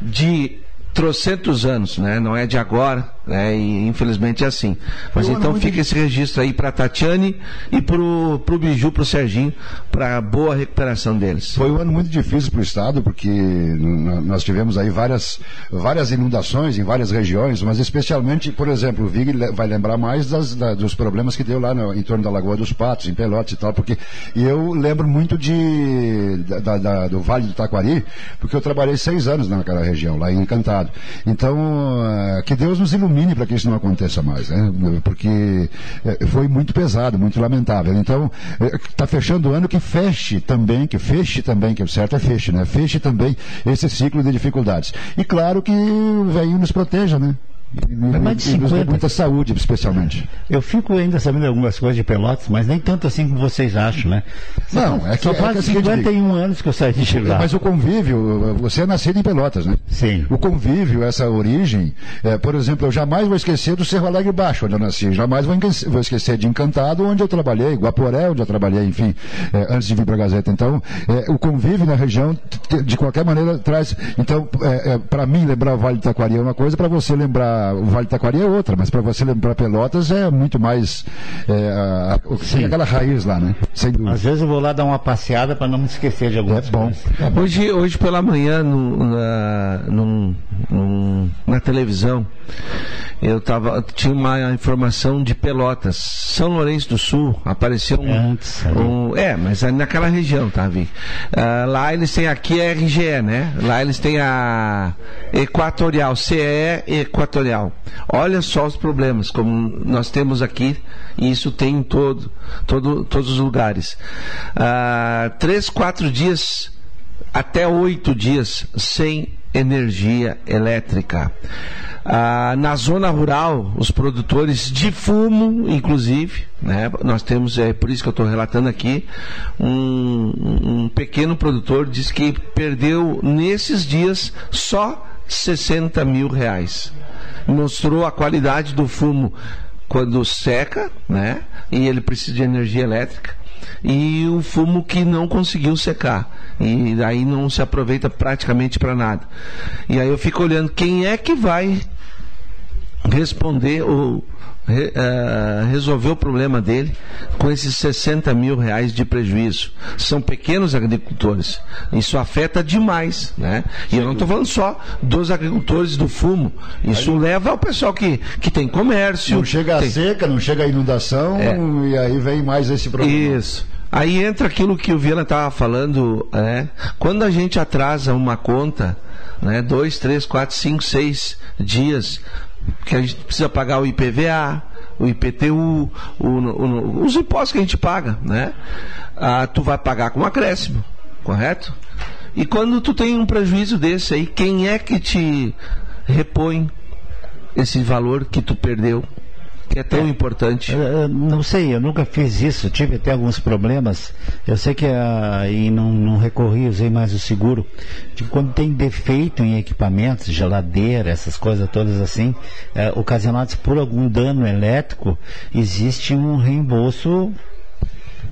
de trocentos anos, né? Não é de agora, né? E infelizmente é assim. Mas ano então fica esse registro aí para Tatiane e pro pro Biju, pro Serginho, para boa recuperação deles. Foi um ano muito difícil para o Estado, porque nós tivemos aí várias, várias inundações em várias regiões, mas especialmente, por exemplo, o Vig vai lembrar mais das- da- dos problemas que deu lá no- em torno da Lagoa dos Patos, em Pelotas e tal, porque eu lembro muito de, da- da- do Vale do Taquari, porque eu trabalhei seis anos naquela região, lá em Encantado. Então, eh, que Deus nos ilumine para que isso não aconteça mais, né? porque eh, foi muito pesado, muito lamentável. Então, está fechando o ano que feche também, que feche também, que o certo é feche, né? Feche também esse ciclo de dificuldades. E claro que o velhinho nos proteja, né? E, e- mais de e nos dê 50. muita saúde, especialmente. Eu fico ainda sabendo algumas coisas de Pelotas, mas nem tanto assim como vocês acham, né? Não, Só- é que- Só é que faz é o seguinte, 51 anos que eu saí de lá. Mas o convívio, você é nascido em Pelotas, né? Sim. O convívio, essa origem, é, por exemplo, eu jamais vou esquecer do Cerro Alegre Baixo, onde eu nasci. Jamais vou, esquecer de Encantado, onde eu trabalhei, Guaporé, onde eu trabalhei, enfim, é, antes de vir para a Gazeta. Então, é, o convívio na região, de qualquer maneira, traz. Então, para mim, lembrar o Vale do Taquari é uma coisa, para você lembrar o Vale do Taquari é outra, mas para você lembrar Pelotas é muito mais. É, a- aquela raiz lá, né? Sem dúvida. Às vezes eu vou lá dar uma passeada para não me esquecer de algumas É bom. coisas. Hoje, hoje pela manhã, no- na, num- num- na televisão, eu tava, tinha uma informação de Pelotas. São Lourenço do Sul, apareceu um. um- é, mas é naquela região, tá, Vic? Ah, lá eles têm aqui a RGE, né? Lá eles têm a Equatorial, CE Equatorial. Olha só os problemas, como nós temos aqui, e isso tem em todo, todo, todos os lugares. Ah, três, quatro dias até oito dias sem energia elétrica. Ah, na zona rural, os produtores de fumo, inclusive, né, nós temos, é por isso que eu estou relatando aqui, um, um pequeno produtor diz que perdeu nesses dias só 60 mil reais. Mostrou a qualidade do fumo quando seca, né? E ele precisa de energia elétrica. E o fumo que não conseguiu secar. E aí não se aproveita praticamente para nada. E aí eu fico olhando quem é que vai responder ou re- eh, resolver o problema dele com esses 60 mil reais de prejuízo. São pequenos agricultores. Isso afeta demais, né? E eu não estou falando só dos agricultores do fumo. Isso leva ao pessoal que, que tem comércio. Não chega a tem- seca, não chega a inundação, É. e aí vem mais esse problema. Isso. Aí entra aquilo que o Viana estava falando, né? Quando a gente atrasa uma conta, né? Dois, três, quatro, cinco, seis dias, que a gente precisa pagar o IPVA, o IPTU, o, o, os impostos que a gente paga, né? Ah, tu vai pagar com acréscimo, correto? E quando tu tem um prejuízo desse aí, quem é que te repõe esse valor que tu perdeu? Que é tão é, importante. Não sei, eu nunca fiz isso, tive até alguns problemas. Eu sei que uh, e não, não recorri, usei mais o seguro. Tipo, quando tem defeito em equipamentos, geladeira, essas coisas todas assim, uh, ocasionados por algum dano elétrico, existe um reembolso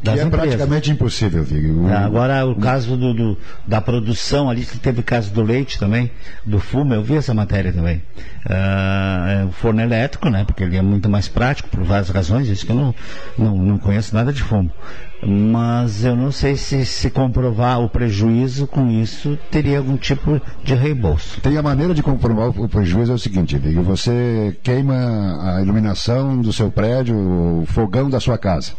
das é empresas. praticamente impossível, Vig. É, agora, o caso do, do, da produção, ali teve o caso do leite também, do fumo, eu vi essa matéria também. Uh, o forno elétrico, né? Porque ele é muito mais prático, por várias razões, isso que eu não, não, não conheço nada de fumo mas eu não sei se se comprovar o prejuízo com isso teria algum tipo de reembolso. Tem a maneira de comprovar o prejuízo é o seguinte, você queima a iluminação do seu prédio, o fogão da sua casa,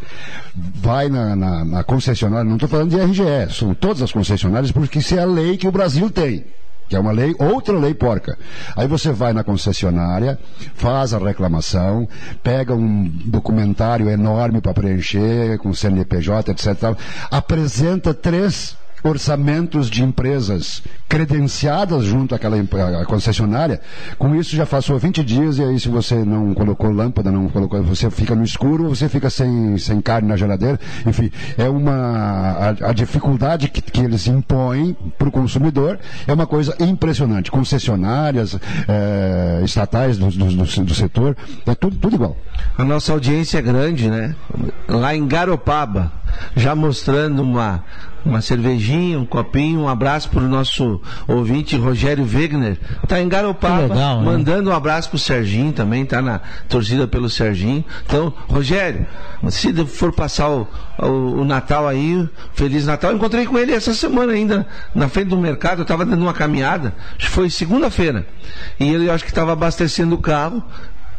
vai na, na, na concessionária, não estou falando de RGE, são todas as concessionárias porque isso é a lei que o Brasil tem que é uma lei, outra lei porca. Aí você vai na concessionária, faz a reclamação, pega um documentário enorme para preencher, com CNPJ, etc. Apresenta três orçamentos de empresas credenciadas junto àquela concessionária. Com isso já passou 20 dias e aí se você não colocou lâmpada, não colocou, você fica no escuro, você fica sem, sem carne na geladeira. Enfim, é uma a, a dificuldade que, que, eles impõem para o consumidor é uma coisa impressionante. Concessionárias é, estatais do, do, do, do, setor, é tudo, tudo igual. A nossa audiência é grande, né? Lá em Garopaba, já mostrando uma uma cervejinha, um copinho, um abraço para o nosso ouvinte Rogério Wegner, tá em Garopaba, legal, né? mandando um abraço pro Serginho também, tá na torcida pelo Serginho. Então, Rogério, se for passar o, o, o Natal aí, Feliz Natal, eu encontrei com ele essa semana ainda, na frente do mercado, eu estava dando uma caminhada, acho que foi segunda-feira, e ele acho que estava abastecendo o carro,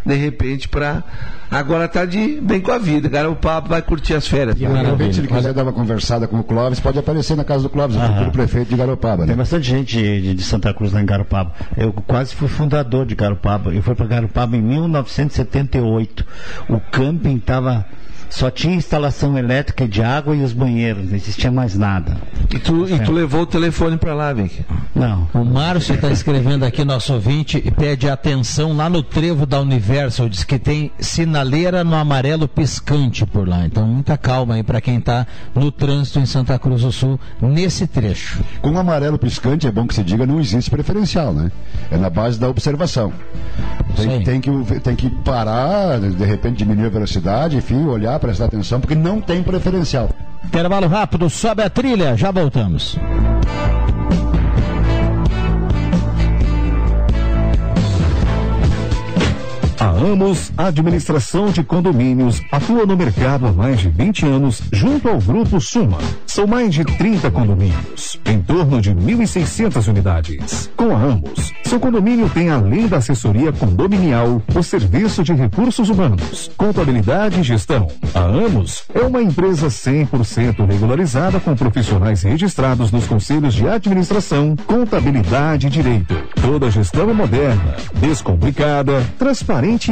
de repente, para. Agora tá de bem com a vida. Cara, o papo vai curtir as férias. de repente, se ele quiser dar uma conversada com o Clóvis, pode aparecer na casa do Clóvis, o futuro prefeito de Garopaba. Né? Tem bastante gente de, de, Santa Cruz lá em Garopaba. Eu quase fui fundador de Garopaba. Eu fui para Garopaba em 1978. O camping estava só tinha instalação elétrica de água e os banheiros, não existia mais nada. E tu, e tu levou o telefone para lá, Vic? Não. O Márcio está escrevendo aqui, nosso ouvinte, e pede atenção lá no trevo da Universal. Diz que tem sinaleira no amarelo piscante por lá. Então, muita calma aí para quem está no trânsito em Santa Cruz do Sul, nesse trecho. Com o amarelo piscante, é bom que se diga, não existe preferencial, né? É na base da observação. Tem, tem, que, tem que parar, de repente diminuir a velocidade, enfim, olhar prestar atenção, porque não tem preferencial. Intervalo rápido, sobe a trilha, já voltamos. A Amos Administração de Condomínios atua no mercado há mais de 20 anos junto ao Grupo Suma. São mais de 30 condomínios, em torno de 1.600 unidades. Com a Amos, seu condomínio tem além da assessoria condominial, o serviço de recursos humanos, contabilidade e gestão. A Amos é uma empresa 100% regularizada com profissionais registrados nos conselhos de administração, contabilidade e direito. Toda gestão moderna, descomplicada, transparente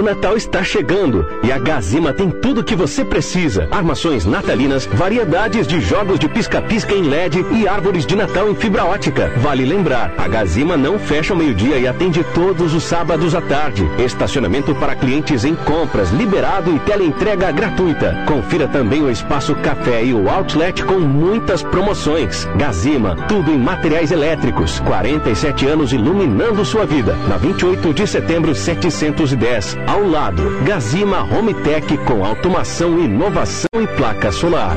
O Natal está chegando e a Gazima tem tudo o que você precisa: armações natalinas, variedades de jogos de pisca-pisca em LED e árvores de Natal em fibra ótica. Vale lembrar, a Gazima não fecha ao meio-dia e atende todos os sábados à tarde. Estacionamento para clientes em compras, liberado e teleentrega gratuita. Confira também o espaço café e o outlet com muitas promoções. Gazima, tudo em materiais elétricos. 47 anos iluminando sua vida. Na 28 de setembro, 710 ao lado, Gazima Home Tech com automação, inovação e placa solar.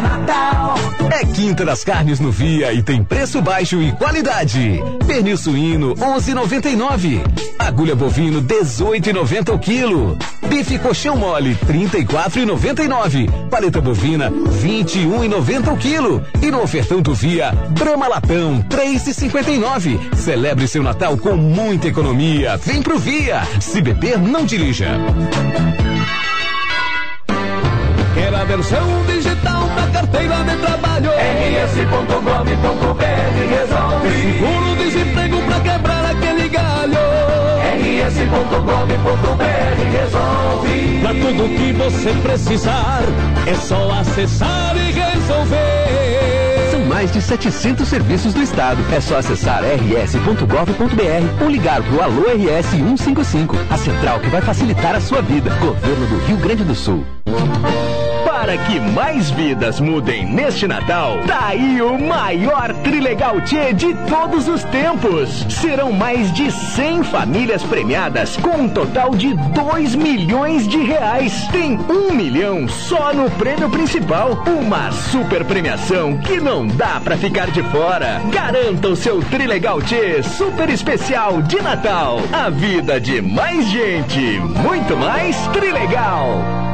Natal. É Quinta das Carnes no Via e tem preço baixo e qualidade. Pernil suíno 11,99. Agulha bovino 18,90 o quilo. Bife coxão mole 34,99. Paleta bovina 21,90 o quilo. E no ofertão do Via, Brama Latão 3,59. Celebre seu Natal com muita economia. Vem pro Via. Se beber, não dirija. Quer a versão digital da carteira de trabalho? rs.gov.br resolve. Seguro-desemprego pra quebrar aquele galho. rs.gov.br resolve. Pra tudo que você precisar, é só acessar e resolver. São mais de 700 serviços do Estado. É só acessar rs.gov.br ou ligar pro Alô RS 155, a central que vai facilitar a sua vida. Governo do Rio Grande do Sul. Para que mais vidas mudem neste Natal, tá aí o maior Trilegal Tchê de todos os tempos. Serão mais de 100 famílias premiadas com um total de 2 milhões de reais. Tem um milhão só no prêmio principal. Uma super premiação que não dá pra ficar de fora. Garanta o seu Trilegal Tchê super especial de Natal. A vida de mais gente, muito mais Trilegal.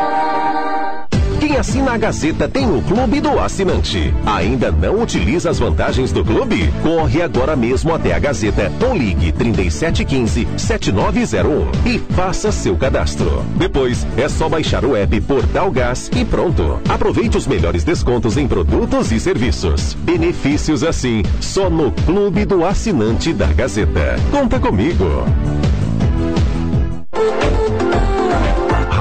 Quem assina a Gazeta tem o Clube do Assinante. Ainda não utiliza as vantagens do clube? Corre agora mesmo até a Gazeta ou ligue 3715-7901 e faça seu cadastro. Depois é só baixar o app Portal Gás e pronto. Aproveite os melhores descontos em produtos e serviços. Benefícios assim, só no Clube do Assinante da Gazeta. Conta comigo.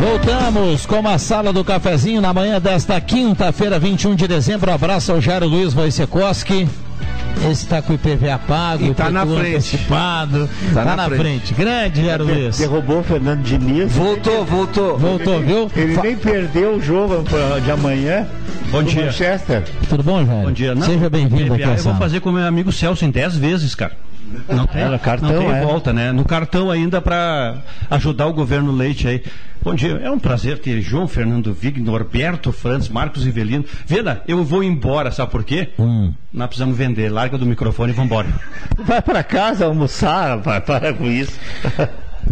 Voltamos com a sala do cafezinho na manhã desta quinta-feira, 21 de dezembro. Abraço ao Jairo Luiz Wojciechowski. Esse está com o IPVA pago, E tá na frente. antecipado. Tá Tá, na na, frente. frente. Grande, Jairo Luiz. Derrubou o Fernando Diniz. Voltou, voltou. Voltou, viu? Ele nem perdeu o jogo de amanhã. Bom dia. Manchester. Tudo bom, Jairo? Bom dia. Não, Seja bem-vindo aqui Eu vou fazer com meu amigo Celso em 10 vezes, cara. Não tem, no cartão, não tem é. volta, né? No cartão ainda para ajudar o governo Leite aí. Bom dia, é um prazer ter João Fernando Vig, Norberto Franz, Marcos Ivelino. Venda, eu vou embora, sabe por quê? Hum. Nós precisamos vender. Larga do microfone e vambora. Vai pra casa almoçar, rapaz. Para com isso.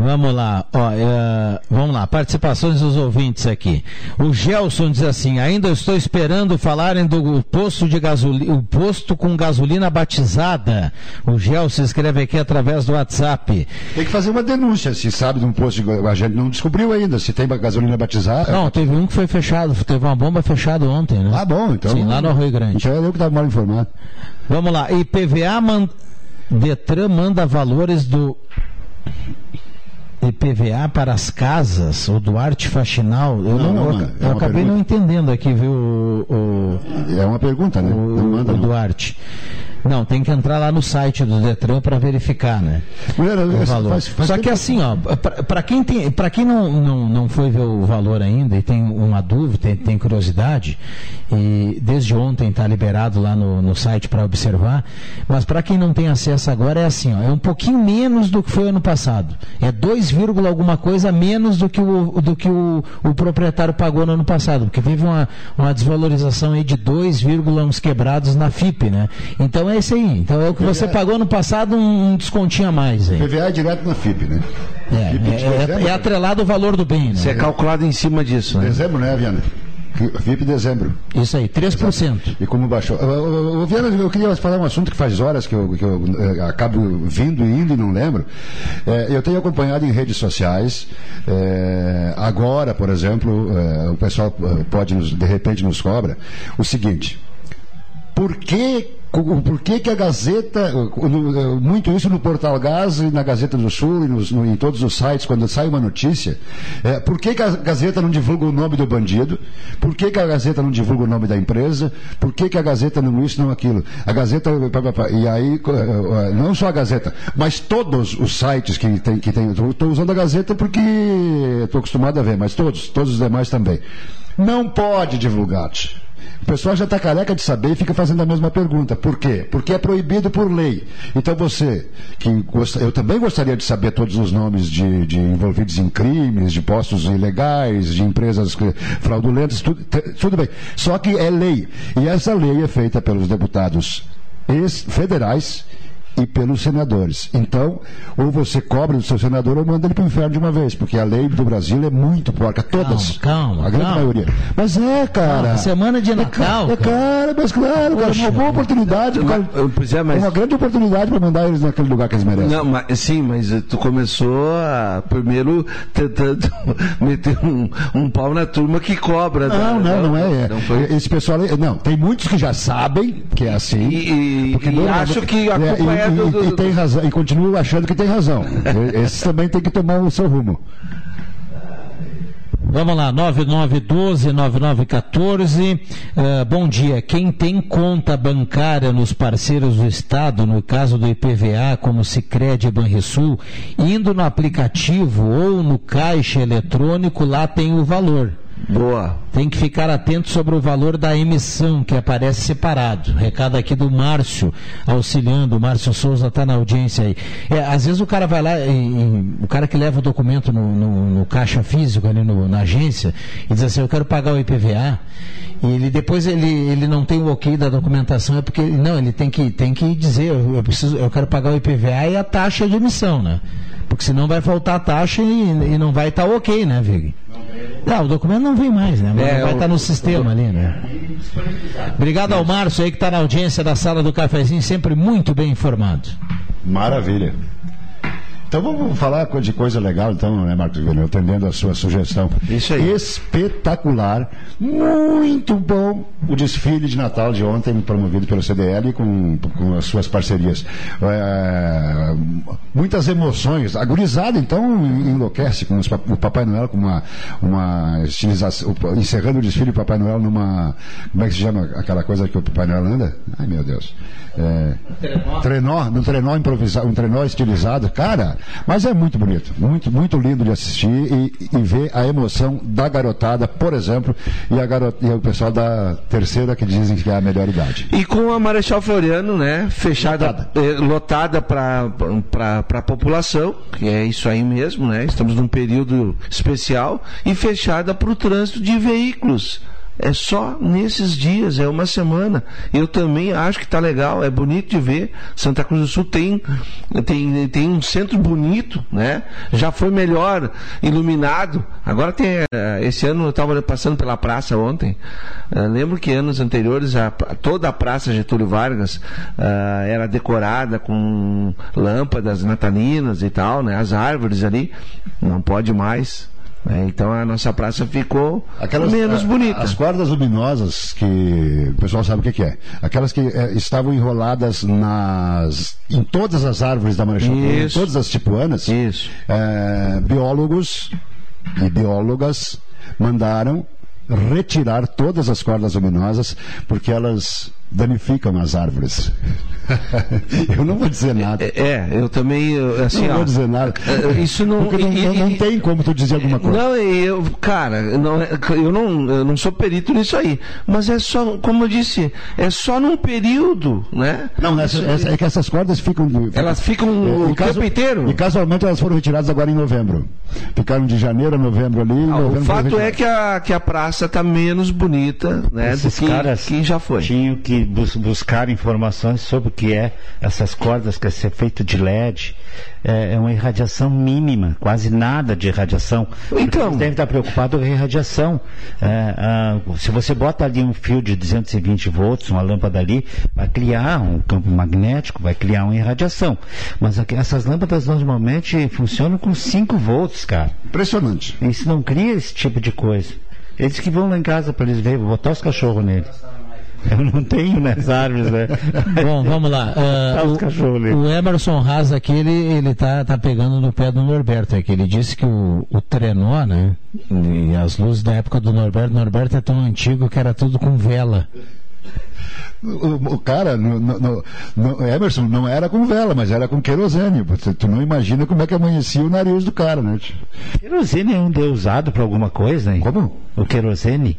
Vamos lá, ó, é, vamos lá, participações dos ouvintes aqui. O Gelson diz assim: ainda estou esperando falarem do posto de gasolina, o posto com gasolina batizada. O Gelson escreve aqui através do WhatsApp. Tem que fazer uma denúncia, se sabe de um posto de a gente não descobriu ainda se tem gasolina batizada. Não, teve um que foi fechado, teve uma bomba fechada ontem, né? Ah, bom, então. Sim, lá no Rio Grande. Então é eu que estava mal informado. Vamos lá, IPVA man... Detran manda valores do IPVA para as casas, o Duarte Faxinal, eu, não, não eu. É acabei pergunta. não entendendo aqui, viu, o, o- É uma pergunta, né? o, manda, o. Duarte. Não, tem que entrar lá no site do Detran para verificar, né? Mulher, o valor. faz- faz Só que tempo- assim, ó, para quem, tem, quem não, não, não foi ver o valor ainda e tem uma dúvida, tem, tem curiosidade, e desde ontem está liberado lá no, no site para observar, mas para quem não tem acesso agora é assim, ó, é um pouquinho menos do que foi ano passado. É 2, vírgula alguma coisa menos do que o, do que o, o proprietário pagou no ano passado, porque teve uma, uma desvalorização aí de 2, vírgula uns quebrados na FIP, né? Então é isso aí. Então é o que você PVA. pagou no passado, um, descontinho a mais aí. PVA é direto na FIP, né? É, FIP é, é, dezembro. é atrelado ao valor do bem, Isso é né? calculado em cima disso, né? Dezembro, né, Viana? FIP dezembro. Isso aí, 3%. E como baixou. Ô, Viana, eu queria falar um assunto que faz horas que eu, que eu, eh, acabo vindo e indo e não lembro. Eh, eu tenho acompanhado em redes sociais. eh, agora, por exemplo, o pessoal pode, nos- de repente, nos cobra o seguinte. Por que, por que, que a Gazeta, uh, muito isso no Portal Gás e na Gazeta do Sul e nos- no- em todos os sites, quando sai uma notícia, é, por que, que a Gazeta não divulga o nome do bandido? Por que, que a Gazeta não divulga o nome da empresa? Por que, que a Gazeta não isso, não aquilo? A Gazeta, e aí, uh, uh, não só a Gazeta, mas todos os sites que tem, que tem, estou usando a Gazeta porque estou acostumado a ver, mas todos, todos os demais também. Não pode divulgar. tch. O pessoal já está careca de saber e fica fazendo a mesma pergunta. Por quê? Porque é proibido por lei. Então você, que gosta, eu também gostaria de saber todos os nomes de, de envolvidos em crimes, de postos ilegais, de empresas fraudulentas, tudo, tudo bem. Só que é lei. E essa lei é feita pelos deputados federais e pelos senadores. Então, ou você cobra do seu senador ou manda ele para o inferno de uma vez, porque a lei do Brasil é muito porca, todas. Calma, a grande calma. maioria. Mas é, cara. Ah, semana de É, Natal. é cara, mas claro, cara, uma boa oportunidade. cara. Pois é, É mas. uma grande oportunidade para mandar eles naquele lugar que eles merecem. Não, mas, sim, mas tu começou a, primeiro tentando meter um, um pau na turma que cobra. Não, né? não, não é. é. Não foi- Esse pessoal, não, tem muitos que já sabem que é assim. E, e, e acho que a é, culpa e, é, e- do, do- e tem razão, e continuam achando que tem razão. E- Esses também têm que tomar o seu rumo. Vamos lá, 9912-9914. Eh, bom dia. Quem tem conta bancária nos parceiros do Estado, no caso do IPVA, como Sicredi e Banrisul, indo no aplicativo ou no caixa eletrônico, lá tem o valor. Boa. Tem que ficar atento sobre o valor da emissão, que aparece separado. Recado aqui do Márcio, auxiliando. O Márcio Souza está na audiência aí. É, às vezes o cara vai lá, e- e- o cara que leva o documento no, no- no caixa físico, ali no- na agência, e diz assim: Eu quero pagar o IPVA. E ele, depois ele, ele não tem o ok da documentação, é porque. Não, ele tem que, tem que dizer: eu, eu preciso, eu quero pagar o IPVA e a taxa de emissão, né? Porque senão vai faltar a taxa e, e não vai estar ok, né, Vig? Não, o documento não vem mais, né? Mas É, vai estar no sistema ali, né? Obrigado ao Márcio aí que está na audiência da sala do cafezinho, sempre muito bem informado. Maravilha. Então vamos falar de coisa legal, então, né, Marcos Vilela, atendendo a sua sugestão. Isso aí. Espetacular, muito bom o desfile de Natal de ontem, promovido pelo CDL com, com as suas parcerias. É, muitas emoções. A gurizada, então, enlouquece com os o Papai Noel com uma, uma estilização, encerrando o desfile, o Papai Noel numa. Como é que se chama aquela coisa que o Papai Noel anda? Ai, meu Deus. É, trenó, no trenó improvisado, um trenó estilizado, cara, mas é muito bonito, muito, muito lindo de assistir e, e ver a emoção da garotada, por exemplo, e, a garota, e o pessoal da terceira que dizem que é a melhor idade. E com a Marechal Floriano, né, fechada, eh, lotada para a população, que é isso aí mesmo, né, estamos num período especial, e fechada para o trânsito de veículos. É só nesses dias, é uma semana. Eu também acho que está legal, é bonito de ver. Santa Cruz do Sul tem, tem, tem um centro bonito, né? Já foi melhor iluminado. Agora tem. eh, Esse ano eu estava passando pela praça ontem. eh, lembro que anos anteriores a- toda a praça Getúlio Vargas ah, era decorada com lâmpadas natalinas e tal, né? As árvores ali. Não pode mais. Né? Então a nossa praça ficou Aquelas, menos a- bonita. As cordas luminosas, que o pessoal sabe o que, que é. Aquelas que eh, estavam enroladas nas, em todas as árvores da Marechal em Isso. todas as tipuanas. eh, biólogos e biólogas mandaram retirar todas as cordas luminosas porque elas danificam as árvores. eu não vou dizer nada. É, eu também, eu, assim, não ó, vou dizer nada. é, isso não- Porque não, e- não- não e- tem como tu dizer alguma coisa. Não, eu, cara, não, é- eu, não, eu não sou perito nisso aí. Mas é só, como eu disse, é só num período, né? Não, essa- é que essas cordas ficam. de- Elas ficam É, o tempo inteiro? E casualmente elas foram retiradas agora em novembro. Ficaram de janeiro a novembro ali. em Ah, novembro o fato é que a, que a praça está menos bonita, né? Esses do que, caras que já foi. tinham que bus- buscar informações sobre o que é essas cordas que é ser feito de LED. É, é uma irradiação mínima, quase nada de irradiação. Então, devem estar preocupados com a irradiação. É, ah, se você bota ali um fio de 220 volts, uma lâmpada ali, vai criar um campo magnético, vai criar uma irradiação. Mas aqui- essas lâmpadas normalmente funcionam com 5 volts, cara. Impressionante. Isso não cria esse tipo de coisa. Eles que vão lá em casa para eles verem, vou botar os cachorros neles. Eu não tenho nas árvores, né? Bom, vamos lá. Ah, Tá os cachorros ali. o, o Emerson Haas aqui, ele, ele tá, tá pegando no pé do Norberto. É que ele disse que o, o trenó, né? E as luzes da época do Norberto, Norberto é tão antigo que era tudo com vela. O, o cara, no, no- no- no- Emerson, não era com vela, mas era com querosene. Você- Tu não imagina como é que amanhecia o nariz do cara, né? Querosene é um deus usado para alguma coisa, hein? Como? O querosene?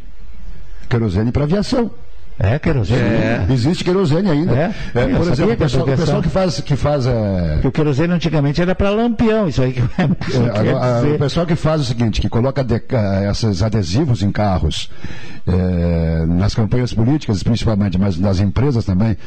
Querosene para aviação. É, querosene. É. Existe querosene ainda. É? É, por exemplo, o que pessoal, o pessoal que faz, que faz é, Porque o querosene antigamente era para lampião, isso aí que É, quer agora, dizer. o pessoal que faz o seguinte, que coloca de- esses adesivos em carros, eh, nas campanhas políticas principalmente, mas nas empresas também,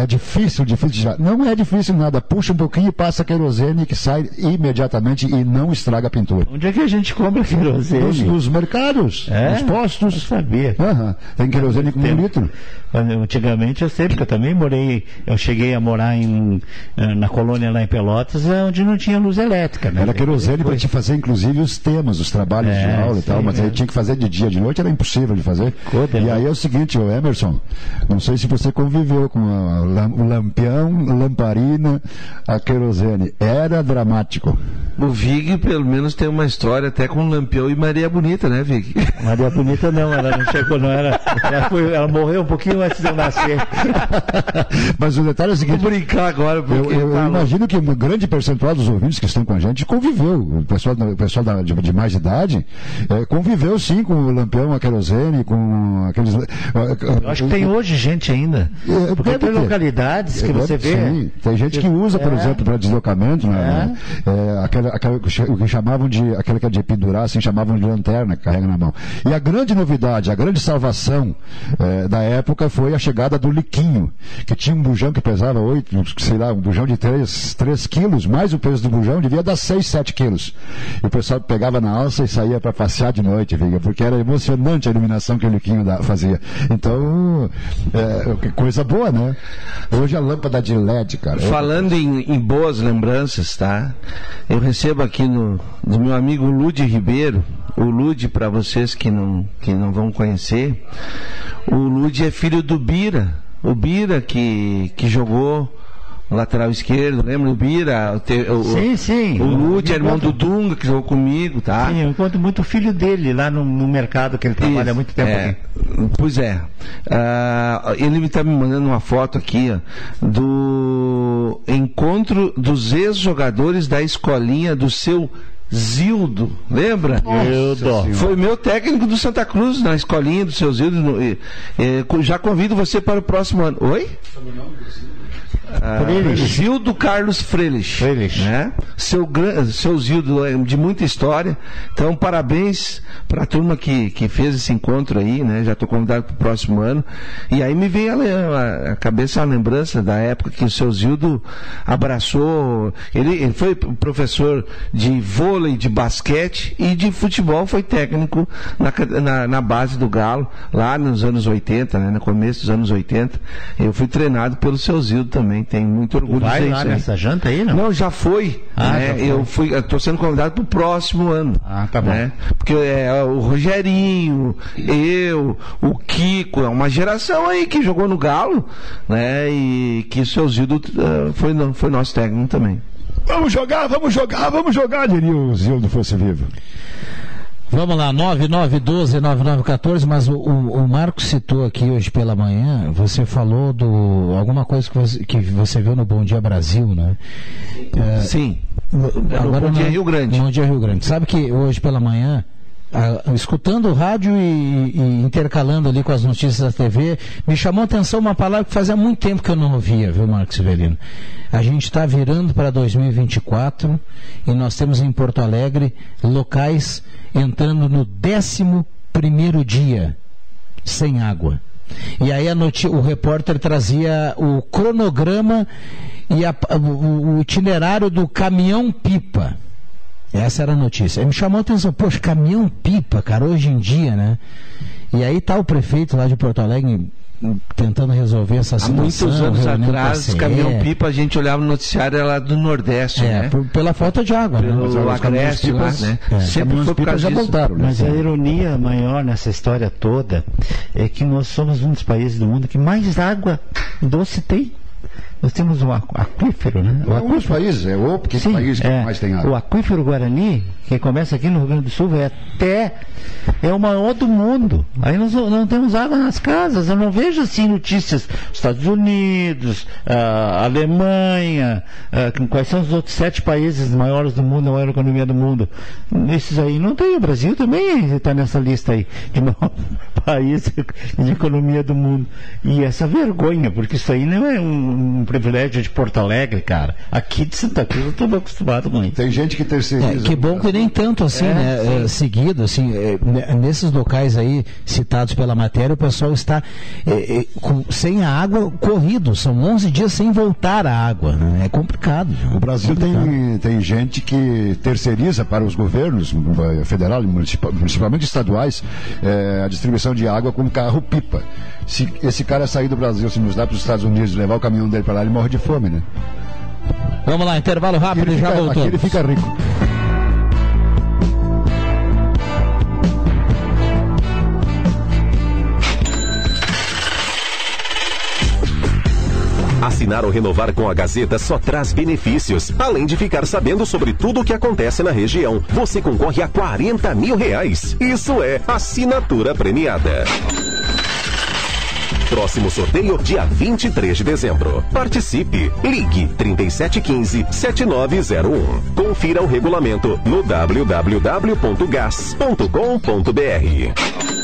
é difícil, difícil de. Não é difícil nada, puxa um pouquinho e passa querosene que sai imediatamente e não estraga a pintura. Onde é que a gente compra querosene? Nos, nos mercados, É? nos postos. Eu sabia. Aham, Tem querosene com um litro. Antigamente eu sei, porque eu também morei, eu cheguei a morar em, eh, na colônia lá em Pelotas, eh, onde não tinha luz elétrica. Né? Era querosene para te fazer, inclusive, os temas, os trabalhos de É, aula e tal, mas é. aí tinha que fazer de dia, de noite era impossível de fazer. Coda, e né? aí é o seguinte, o Emerson, não sei se você conviveu com o lampião, lamparina, a querosene. Era dramático. O Vig, pelo menos, tem uma história até com Lampião e Maria Bonita, né, Vig? Maria Bonita não, ela não chegou, não era. Ela, foi- ela morreu um pouquinho antes de eu nascer. Mas o detalhe é o seguinte. Vou brincar agora, Eu, porque. eu- eu tá imagino que um grande percentual dos ouvintes que estão com a gente conviveu. O pessoal, o pessoal da- de, de mais idade eh, conviveu sim com o lampião, a querosene, com aqueles. Eu acho que tem hoje gente ainda. É, Porque tem localidades que É, você vê. Sim, tem gente que usa, por É. exemplo, para deslocamento, né, é, aquela, aquela, o que chamavam de, aquela que é de pendurar, assim, chamavam de lanterna, que carrega na mão. E a grande novidade, a grande salvação é, da época foi a chegada do liquinho, que tinha um bujão que pesava 8, sei lá, um bujão de 3, 3 quilos, mais o peso do bujão, devia dar 6, 7 quilos. E o pessoal pegava na alça e saía para passear de noite, Viga, porque era emocionante a iluminação que o liquinho fazia. Então, é, coisa boa, né? Hoje a lâmpada de LED, cara. Falando em, em boas lembranças, tá? Eu recebo aqui no, do meu amigo Lude Ribeiro, o Lude, para vocês que não, que não vão conhecer, o Lude é filho do Bira, o Bira que, que jogou lateral esquerdo, lembra o Bira? O, te- o- Sim, sim. O Lude é irmão do Dunga, que jogou comigo, tá? Sim, eu encontro muito o filho dele lá no, no mercado que ele trabalha há Isso, muito tempo é. aqui. Pois é. Ah, ele está me mandando uma foto aqui ó, do encontro dos ex-jogadores da escolinha do seu Zildo, lembra? Zildo. Foi meu técnico do Santa Cruz na escolinha do seu Zildo. no- e- e, já convido você para o próximo ano. Oi? Frelich. Zildo Carlos Frelich. Né? Seu, seu Zildo é de muita história. Então, parabéns para a turma que, que fez esse encontro aí, né? Já estou convidado para o próximo ano. E aí me vem a, a- cabeça a lembrança da época que o seu Zildo abraçou. Ele, ele foi professor de vôlei, de basquete e de futebol, foi técnico na, na, na base do Galo, lá nos anos 80, né? No começo dos anos 80. Eu fui treinado pelo seu Zildo também. Tem muito orgulho Vai de lá nessa janta aí, não? Não, já foi. Ah, né? já foi. Eu fui, estou sendo convidado para o próximo ano. Ah, tá bom. né? Porque é o Rogerinho, eu, o Kiko, é uma geração aí que jogou no Galo, né? E que o seu Zildo eh, foi, foi nosso técnico também. Vamos jogar, vamos jogar, vamos jogar, diria o Zildo fosse vivo. Vamos lá, 9912-9914, mas o, o, o Marcos citou aqui hoje pela manhã, você falou do. alguma coisa que você, que você viu no Bom Dia Brasil, né? É, Sim. no- Bom Dia Rio Grande. Bom Dia Rio Grande. Sabe que hoje pela manhã, ah, escutando o rádio e, e intercalando ali com as notícias da TV, me chamou a atenção uma palavra que fazia muito tempo que eu não ouvia, viu, Marcos Severino? A gente está virando para 2024 e nós temos em Porto Alegre locais entrando no 11 primeiro dia sem água. E aí o repórter trazia o cronograma e a- o, o itinerário do caminhão-pipa. Essa era a notícia. Aí me chamou a atenção, poxa, caminhão-pipa, cara, hoje em dia, né? E aí tá o prefeito lá de Porto Alegre tentando resolver essa Há situação. muitos anos atrás, CE. caminhão-pipa, a gente olhava no noticiário, era lá do Nordeste, É, né? por- pela falta de água, né? Pelo os Agreste lá, né? é, Sempre foi por causa já disso. voltaram, né? Mas a ironia maior nessa história toda é que nós somos um dos países do mundo que mais água doce tem. Nós temos um aqu- aquífero, né? O Alguns países, é o porque Sim, país que é. mais tem água. O aquífero Guarani, que começa aqui no Rio Grande do Sul, é até é o maior do mundo. Aí nós não, temos água nas casas. Eu não vejo assim notícias. Estados Unidos, ah, Alemanha, ah, com- quais são os outros sete países maiores do mundo, a maior economia do mundo? Esses aí não tem. O Brasil também está nessa lista aí de maior país de economia do mundo. E essa vergonha, porque isso aí não é um, um privilégio de Porto Alegre, cara. Aqui de Santa Cruz eu estou acostumado com isso. Tem gente que terceiriza. É, que bom que nem tanto assim, É, né? é, seguido, assim, é, ne- nesses locais aí citados pela matéria, o pessoal está é, é, com- sem a água corrido. São 11 dias sem voltar a água. né? É complicado. viu? O Brasil Complicado. tem, tem gente que terceiriza para os governos eh, federal e municipal, principalmente estaduais eh, a distribuição de água com carro-pipa. Se esse cara sair do Brasil, se nos dá para os Estados Unidos levar o caminhão dele para lá, ele morre de fome, né? Vamos lá, intervalo rápido Ele e já fica- voltamos. aqui ele fica rico. Assinar ou renovar com a Gazeta só traz benefícios. Além de ficar sabendo sobre tudo o que acontece na região, você concorre a 40 mil reais. Isso é assinatura premiada. Próximo sorteio, dia 23 de dezembro. Participe. Ligue 3715-7901. Confira o regulamento no www.gas.com.br.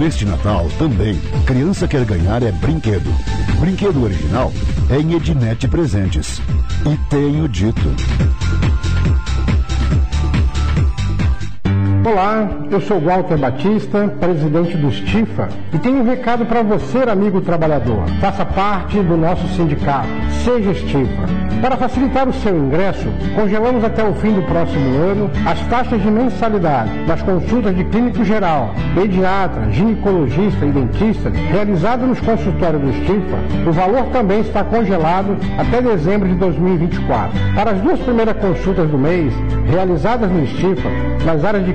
Neste Natal também, criança quer ganhar é brinquedo. Brinquedo original é em Ednet Presentes. E tenho dito. Olá, eu sou Walter Batista, presidente do Stifa, e tenho um recado para você, amigo trabalhador. Faça parte do nosso sindicato. Seja Stifa. Para facilitar o seu ingresso, congelamos até o fim do próximo ano as taxas de mensalidade das consultas de clínico geral, pediatra, ginecologista e dentista realizadas nos consultórios do Stifa. O valor também está congelado até dezembro de 2024. Para as duas primeiras consultas do mês, realizadas no Stifa, nas áreas de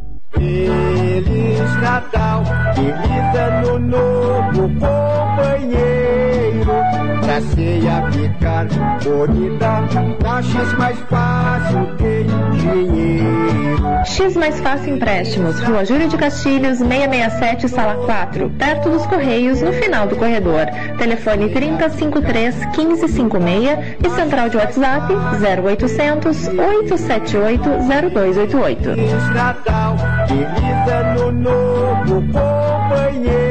Feliz Natal, feliz ano novo. Pra ceia ficar bonita, na X mais fácil tem dinheiro. X Mais Fácil Empréstimos, Rua Júlio de Castilhos, 667, Sala 4, perto dos Correios, no final do corredor. Telefone 3053 1556 e central de WhatsApp 0800 878 0288. Feliz Natal, feliz ano novo, companheiro.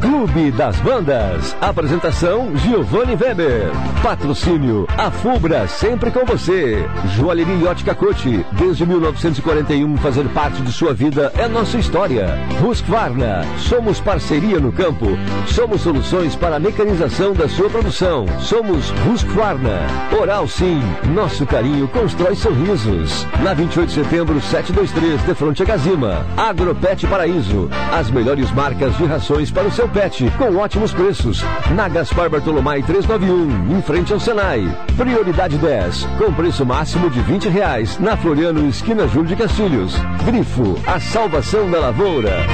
Clube das Bandas. Apresentação Giovanni Weber. Patrocínio A Fubra, sempre com você. Joalheria Ótica Cote. Desde 1941, fazer parte de sua vida é nossa história. Husqvarna. Somos parceria no campo. Somos soluções para a mecanização da sua produção. Somos Husqvarna. Oral Sim. Nosso carinho constrói sorrisos. Na 28 de setembro, 723, de fronte a Gazima. Agropet Paraíso. As melhores marcas de rações para o seu pet, com ótimos preços. Na Gaspar Bartolomai 391, em frente ao Senai. Prioridade 10, com preço máximo de 20 reais. Na Floriano, esquina Júlio de Castilhos. Grifo, a salvação da lavoura.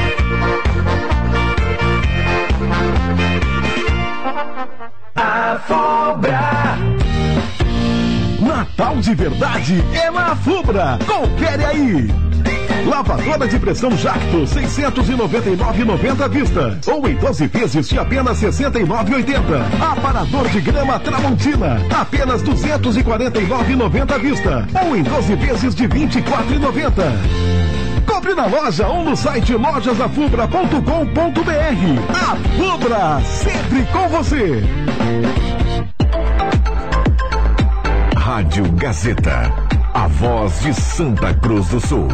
A Fubra. Natal de verdade é na Fubra. Confere aí. Lavadora de pressão Jacto, 699,90 à vista. Ou em 12 vezes de apenas 69,80. Aparador de grama Tramontina, apenas 249,90 à vista. Ou em 12 vezes de 24,90. Compre na loja ou no site lojasafubra.com.br. A Fubra, sempre com você. Rádio Gazeta, a voz de Santa Cruz do Sul.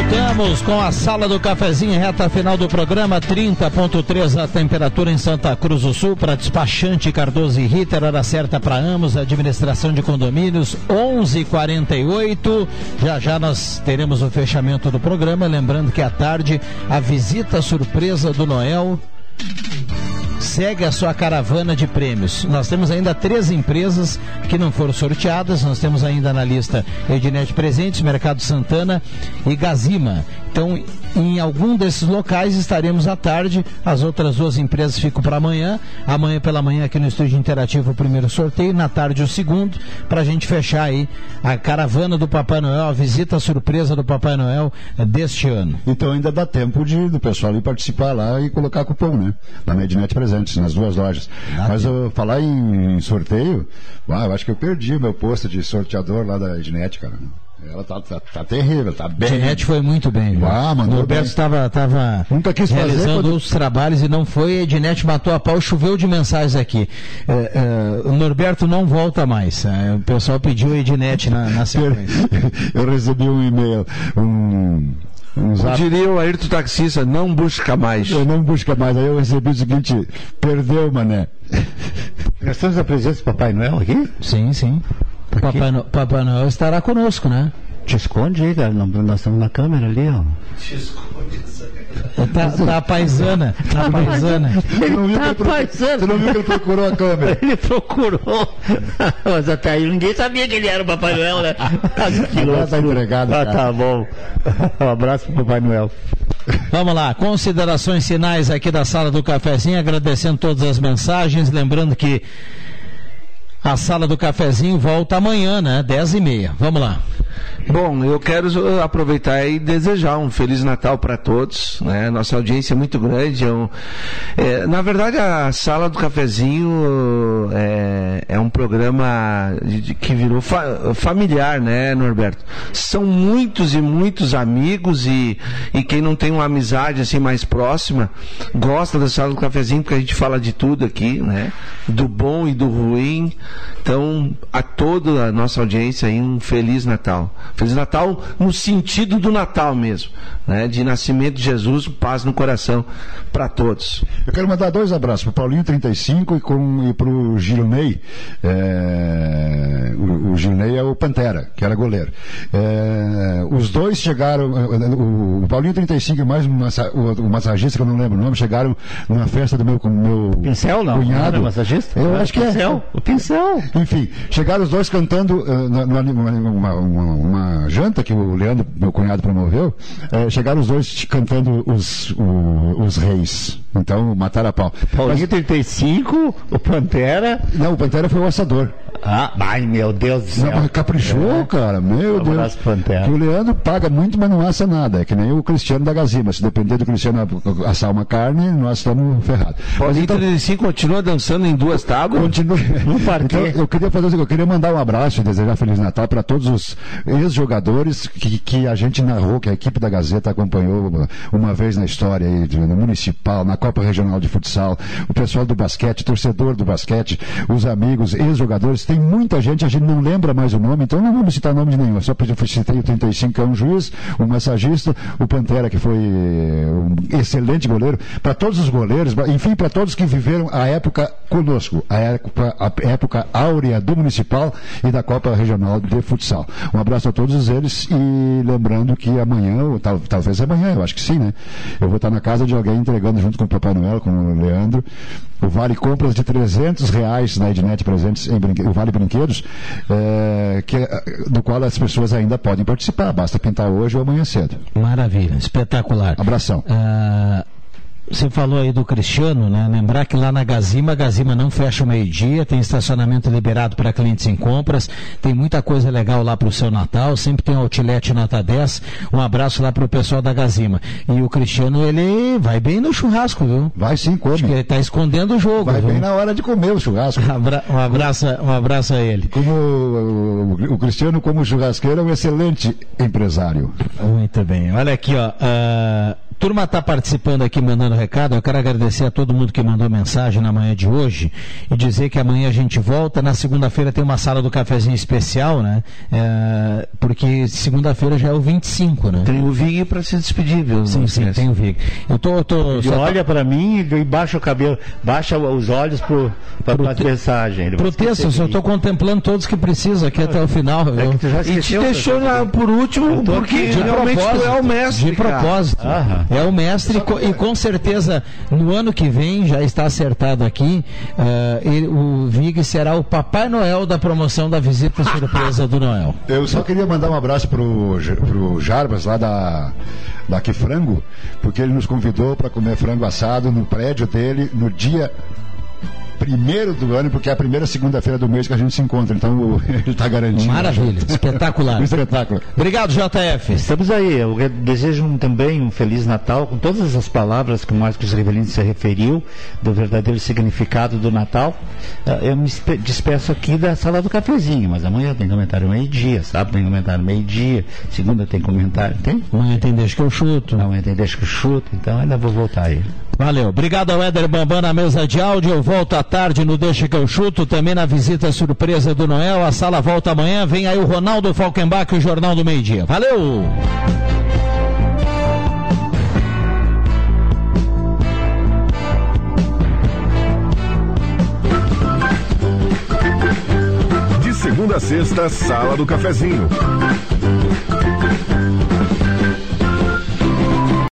Voltamos com a sala do cafezinho, reta final do programa, 30.3 a temperatura em Santa Cruz do Sul, para despachante Cardoso e Ritter, hora certa para ambos, administração de condomínios, 11:48. Já já nós teremos o fechamento do programa, lembrando que à tarde a visita surpresa do Noel segue a sua caravana de prêmios. Nós temos ainda três empresas que não foram sorteadas. Nós temos ainda na lista Ednet Presentes, Mercado Santana e Gazima. Então, em algum desses locais estaremos à tarde. As outras duas empresas ficam para amanhã. Amanhã pela manhã aqui no estúdio interativo o primeiro sorteio, na tarde o segundo, para a gente fechar aí a caravana do Papai Noel, a visita surpresa do Papai Noel deste ano. Então ainda dá tempo de do pessoal ir participar lá e colocar cupom, né? Na Mednet Presentes, nas duas lojas. Mas eu falar em, em sorteio, ah, eu acho que eu perdi o meu posto de sorteador lá da Ednet, cara. Ela tá, tá, tá terrível, tá bem. Genete foi muito bem. viu? Ah, mandou o Norberto bem. estava tava Nunca quis fazer realizando quando- outros trabalhos e não foi. A Ednet matou a pau, choveu de mensagens aqui. É, é, o Norberto não volta mais. É, o pessoal pediu a Ednet na, na sequência. eu recebi um e-mail, um. Um zap. diria o Ayrton Taxista, não busca mais. Eu não busca mais. Aí eu recebi o seguinte: perdeu, mané. Nós temos a presença do Papai Noel aqui? Sim, sim. Papai, No- Papai Noel estará conosco, né? Te esconde aí, cara. Não- Nós estamos na câmera ali, ó. Tá, tá a paisana. Tá a paisana. Você não viu que ele pro- Você não viu que ele procurou a câmera? Ele procurou. Mas até aí ninguém sabia que ele era o Papai Noel, né? Que Agora tá loucura. entregado, Ah, tá bom. Um abraço pro Papai Noel. Vamos lá, considerações finais aqui da sala do cafezinho, agradecendo todas as mensagens, lembrando que a sala do cafezinho volta amanhã, né? 10 e meia. Vamos lá. Bom, eu quero aproveitar e desejar um Feliz Natal para todos. Né? Nossa audiência é muito grande. é um- é, na verdade, a sala do cafezinho é, é um programa programa de- de- que virou fa- familiar, né, Norberto? São muitos e muitos amigos e, e quem não tem uma amizade assim mais próxima gosta da sala do cafezinho porque a gente fala de tudo aqui, né? Do bom e do ruim. Então, a toda a nossa audiência aí um feliz Natal. Feliz Natal no sentido do Natal mesmo, né? De nascimento de Jesus, paz no coração para todos. Eu quero mandar dois abraços para o Paulinho 35 e, com, e para o Gilney. É, o, o Gilney é o Pantera, que era goleiro. É, os dois chegaram, o, o Paulinho 35 e mais um massa- o, o massagista, que eu não lembro o nome, chegaram numa festa do meu, meu Pincel, não? cunhado. Não era massagista? Eu Era acho que Pincel. é. O Pincel. Enfim, chegaram os dois cantando numa- uma, uma janta que o Leandro, meu cunhado, promoveu. eh, chegaram os dois cantando os, o- os reis. Então, mataram a pau. Paulinho 35, o Pantera. Não, o Pantera foi o assador. Ah, ai meu Deus do céu. Não, caprichou, É. cara, meu Um Deus. o Leandro paga muito, mas não assa nada. É que nem o Cristiano da Gazima. Se depender do Cristiano assar uma carne, nós estamos ferrados. Paulinho 35 continua dançando em duas tábuas? Continua. Então, eu queria fazer eu queria mandar um abraço e desejar Feliz Natal para todos os ex-jogadores que, que a gente narrou, que a equipe da Gazeta acompanhou uma, uma vez na história aí, no Municipal, na Copa Regional de Futsal, o pessoal do basquete, torcedor do basquete, os amigos, ex-jogadores, tem muita gente, a gente não lembra mais o nome, então não vamos citar nome de nenhum, só porque eu citei o 35, que é um juiz, um massagista, o Pantera, que foi um excelente goleiro, para todos os goleiros, enfim, para todos que viveram a época conosco, a época, a época áurea do Municipal e da Copa Regional de Futsal. Um abraço a todos eles e lembrando que amanhã, ou tal- talvez amanhã, eu acho que sim, né? Eu vou estar na casa de alguém entregando junto com o Papai Noel, com o Leandro, o Vale Compras de 300 reais na Ednet Presentes, em brinque- o Vale Brinquedos, eh, que, é- do qual as pessoas ainda podem participar, basta pintar hoje ou amanhã cedo. Maravilha, espetacular. Abração. Ah, você falou aí do Cristiano, né? Lembrar que lá na Gazima, a Gazima não fecha o meio-dia, tem estacionamento liberado para clientes em compras, tem muita coisa legal lá para o seu Natal, sempre tem outlet nota 10. Um abraço lá para o pessoal da Gazima. E o Cristiano, ele vai bem no churrasco, viu? Vai sim, come. Acho que ele está escondendo o jogo. Vai viu? bem na hora de comer o churrasco. Abra- um, abraço, um abraço a ele. Como o, o- o Cristiano, como churrasqueiro, é um excelente empresário. Muito bem. Olha aqui, ó. a turma está participando aqui, mandando recado. Eu quero agradecer a todo mundo que mandou mensagem na manhã de hoje e dizer que amanhã a gente volta. Na segunda-feira tem uma sala do cafezinho especial, né? É, porque segunda-feira já é o 25, né? Tem o Vig para se despedir, viu? Sim, sim, tem o Vig. Eu tô, eu tô Ele só tô- olha pra mim e baixa o cabelo, baixa os olhos pro, pra tua mensagem. Pro texto, eu estou contemplando todos que precisam aqui até o final. É viu? que tu já E te deixou lá por último, porque realmente tu é o mestre. De cara. propósito. Aham. É o mestre e co- e com certeza no ano que vem, já está acertado aqui, eh, ele- o Vig será o Papai Noel da promoção da visita surpresa do Noel. Eu só queria mandar um abraço pro, pro Jarbas, lá da, da Que Frango, porque ele nos convidou para comer frango assado no prédio dele no dia primeiro do ano, porque é a primeira segunda-feira do mês que a gente se encontra, então ele está garantido. Maravilha, espetacular. Um espetáculo. Obrigado, JF. Estamos aí. Eu desejo um- também um Feliz Natal, com todas essas palavras que o Marcos Rivelino se referiu, do verdadeiro significado do Natal. Ah, Eu me espe- despeço aqui da sala do cafezinho, mas amanhã tem comentário meio-dia, sábado tem comentário meio-dia, segunda tem comentário. Tem? Amanhã tem Deixa que eu chuto. Amanhã tem Deixa que eu chuto, então ainda vou voltar aí. Valeu. Obrigado ao Éder Bambam na mesa de áudio. Eu volto à tarde no Deixa que eu chuto, também na visita surpresa do Noel. A sala volta amanhã. Vem aí o Ronaldo Falkenbach o Jornal do Meio Dia. Valeu! De segunda a sexta, Sala do Cafezinho.